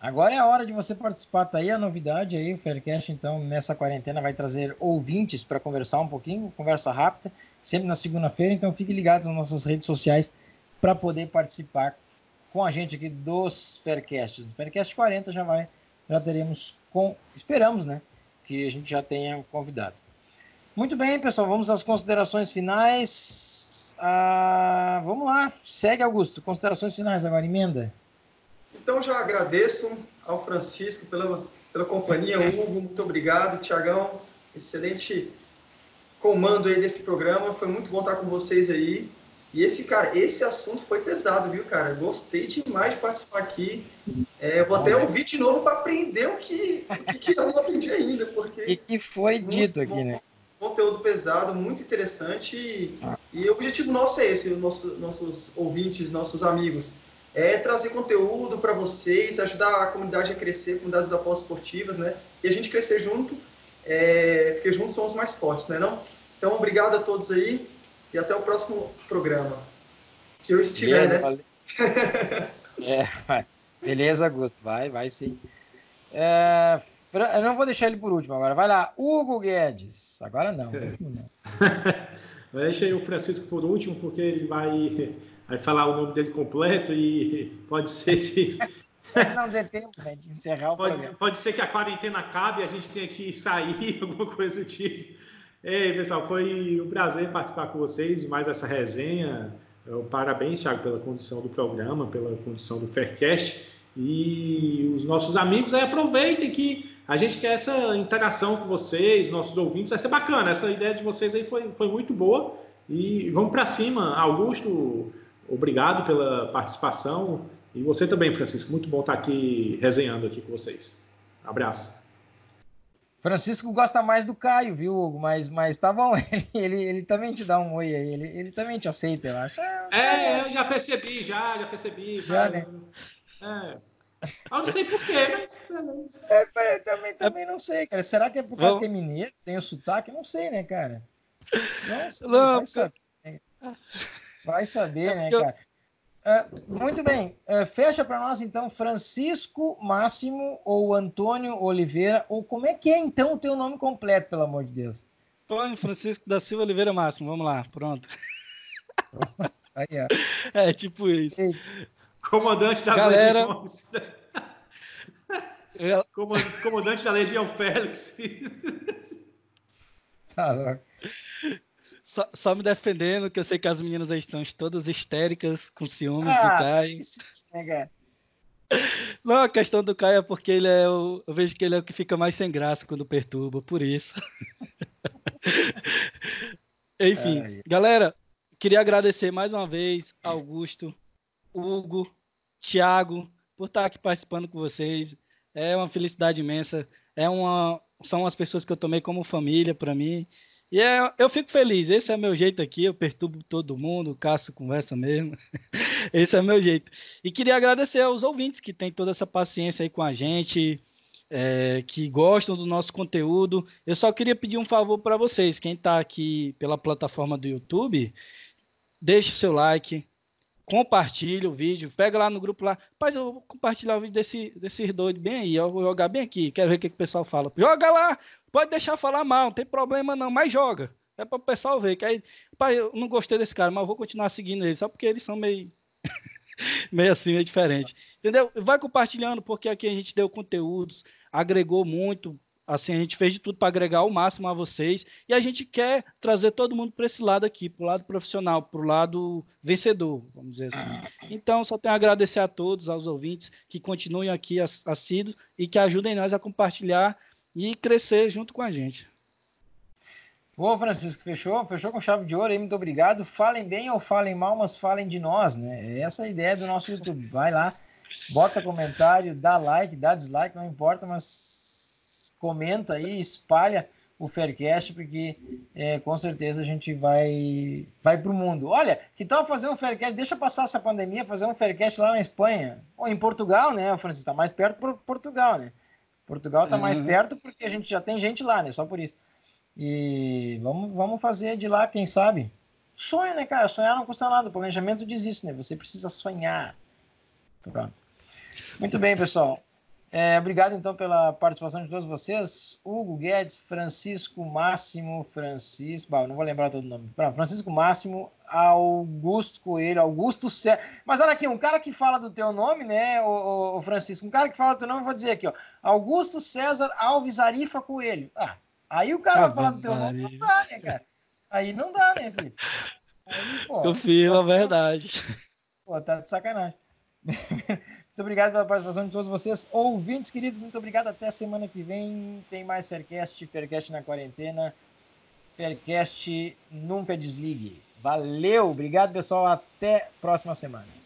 Agora é a hora de você participar. Tá aí a novidade aí, o Faircast, então, nessa quarentena vai trazer ouvintes para conversar um pouquinho, conversa rápida, sempre na segunda-feira. Então, fique ligado nas nossas redes sociais para poder participar com a gente aqui dos Faircasts. No Faircast 40 já vai, já teremos com, esperamos, né, que a gente já tenha convidado. Muito bem, pessoal, vamos às considerações finais. Ah, vamos lá, segue Augusto, considerações finais agora, emenda. Então já agradeço ao Francisco pela, pela companhia, Hugo, muito obrigado, Tiagão, excelente comando aí desse programa, foi muito bom estar com vocês aí. E esse, cara, esse assunto foi pesado, viu, cara? Gostei demais de participar aqui. É, vou até ouvir de novo para aprender o que, o que eu não aprendi ainda, porque... E que foi dito aqui, né? Conteúdo pesado, muito interessante. E, e o objetivo nosso é esse, nosso, nossos ouvintes, nossos amigos é trazer conteúdo para vocês, ajudar a comunidade a crescer, a comunidade das apostas esportivas, né? E a gente crescer junto, é, porque juntos somos mais fortes, né? Não? Então, obrigado a todos aí e até o próximo programa. Que eu estiver, beleza, né? é, beleza, Augusto, vai, vai sim. É, eu não vou deixar ele por último agora. Vai lá, Hugo Guedes. Agora não, último não. Deixa aí o Francisco por último, porque ele vai vai falar o nome dele completo e pode ser que. Não dê tempo né, de encerrar o pode, programa. Pode ser que a quarentena acabe e a gente tenha que sair, alguma coisa do tipo. Ei, pessoal, foi um prazer participar com vocês de mais essa resenha. Parabéns, Thiago, pela condição do programa, pela condição do Faircast. E os nossos amigos aí aproveitem que a gente quer essa interação com vocês, nossos ouvintes. Vai ser bacana. Essa ideia de vocês aí foi, foi muito boa. E vamos para cima. Augusto, obrigado pela participação. E você também, Francisco. Muito bom estar aqui resenhando aqui com vocês. Abraço. Francisco gosta mais do Caio, viu, Hugo? Mas, mas tá bom, ele, ele, ele também te dá um oi aí, ele, ele também te aceita, eu acho. É, eu já percebi, já, já percebi. Já, né? É. Eu não sei porquê, mas. É, eu também, também não sei, cara. Será que é por causa que é mineiro, tem o sotaque? Não sei, né, cara? Nossa, não, vai saber. Né? Vai saber, né, cara? Uh, muito bem, uh, fecha para nós então Francisco Máximo ou Antônio Oliveira, ou como é que é então o teu nome completo, pelo amor de Deus? Antônio Francisco da Silva Oliveira Máximo, vamos lá, pronto. Aí, é tipo isso. Ei. Comandante das Galera... Legiões. Comandante da Legião Félix. Tá. Só, só, me defendendo, que eu sei que as meninas aí estão todas histéricas, com ciúmes ah, do Caio. Não, a questão do Caio é porque ele é o. Eu vejo que ele é o que fica mais sem graça quando perturba, por isso. Enfim, Ai. galera, queria agradecer mais uma vez Augusto, Hugo, Thiago, por estar aqui participando com vocês. É uma felicidade imensa. É uma, são as pessoas que eu tomei como família para mim. E é, eu fico feliz, esse é meu jeito aqui, eu perturbo todo mundo, o Cássio conversa mesmo. esse é meu jeito. E queria agradecer aos ouvintes que têm toda essa paciência aí com a gente. é, que gostam do nosso conteúdo. Eu só queria pedir um favor para vocês, quem está aqui pela plataforma do YouTube, deixe seu like, compartilhe o vídeo, pega lá no grupo lá. Rapaz, eu vou compartilhar o vídeo desse, desses doidos bem aí, eu vou jogar bem aqui, quero ver o que, que o pessoal fala. Joga lá, pode deixar falar mal, não tem problema não, mas joga. É para o pessoal ver. Que aí, pai, eu não gostei desse cara, mas vou continuar seguindo ele, só porque eles são meio. meio assim, meio diferente. Entendeu? Vai compartilhando, porque aqui a gente deu conteúdos, agregou muito. Assim, a gente fez de tudo para agregar o máximo a vocês. E a gente quer trazer todo mundo para esse lado aqui, para o lado profissional, para o lado vencedor, vamos dizer assim. Então, só tenho a agradecer a todos, aos ouvintes que continuem aqui assíduos e que ajudem nós a compartilhar e crescer junto com a gente. Boa, Francisco, fechou? Fechou com chave de ouro aí, muito obrigado. Falem bem ou falem mal, mas falem de nós, né? Essa é a ideia do nosso YouTube. Vai lá, bota comentário, dá like, dá dislike, não importa, mas comenta aí, espalha o Faircast, porque é, com certeza a gente vai vai para o mundo. Olha, que tal fazer um Faircast? Deixa passar essa pandemia, fazer um Faircast lá na Espanha, ou em Portugal, né, Francisco? Está mais perto por Portugal, né? Portugal está mais uhum. perto porque a gente já tem gente lá, né? Só por isso. E vamos, vamos fazer de lá, quem sabe? Sonho, né, cara? Sonhar não custa nada. O planejamento diz isso, né? Você precisa sonhar. Pronto. Muito bem, pessoal. É, obrigado, então, pela participação de todos vocês. Hugo Guedes, Francisco Máximo, Francisco... Bah, não vou lembrar todo o nome. Francisco Máximo, Augusto Coelho, Augusto César... Mas olha aqui, um cara que fala do teu nome, né, o, Francisco? Um cara que fala do teu nome, eu vou dizer aqui, ó. Augusto César Alves Arifa Coelho. Ah, Aí o cara vai falar do teu nome, não dá, né, cara? Aí não dá, né, Felipe? Aí, pô, Confirma, verdade. Pô, tá de sacanagem. Muito obrigado pela participação de todos vocês. Ouvintes queridos, muito obrigado. Até semana que vem. Tem mais Faircast, Faircast na quarentena. Faircast nunca desligue. Valeu, obrigado pessoal. Até próxima semana.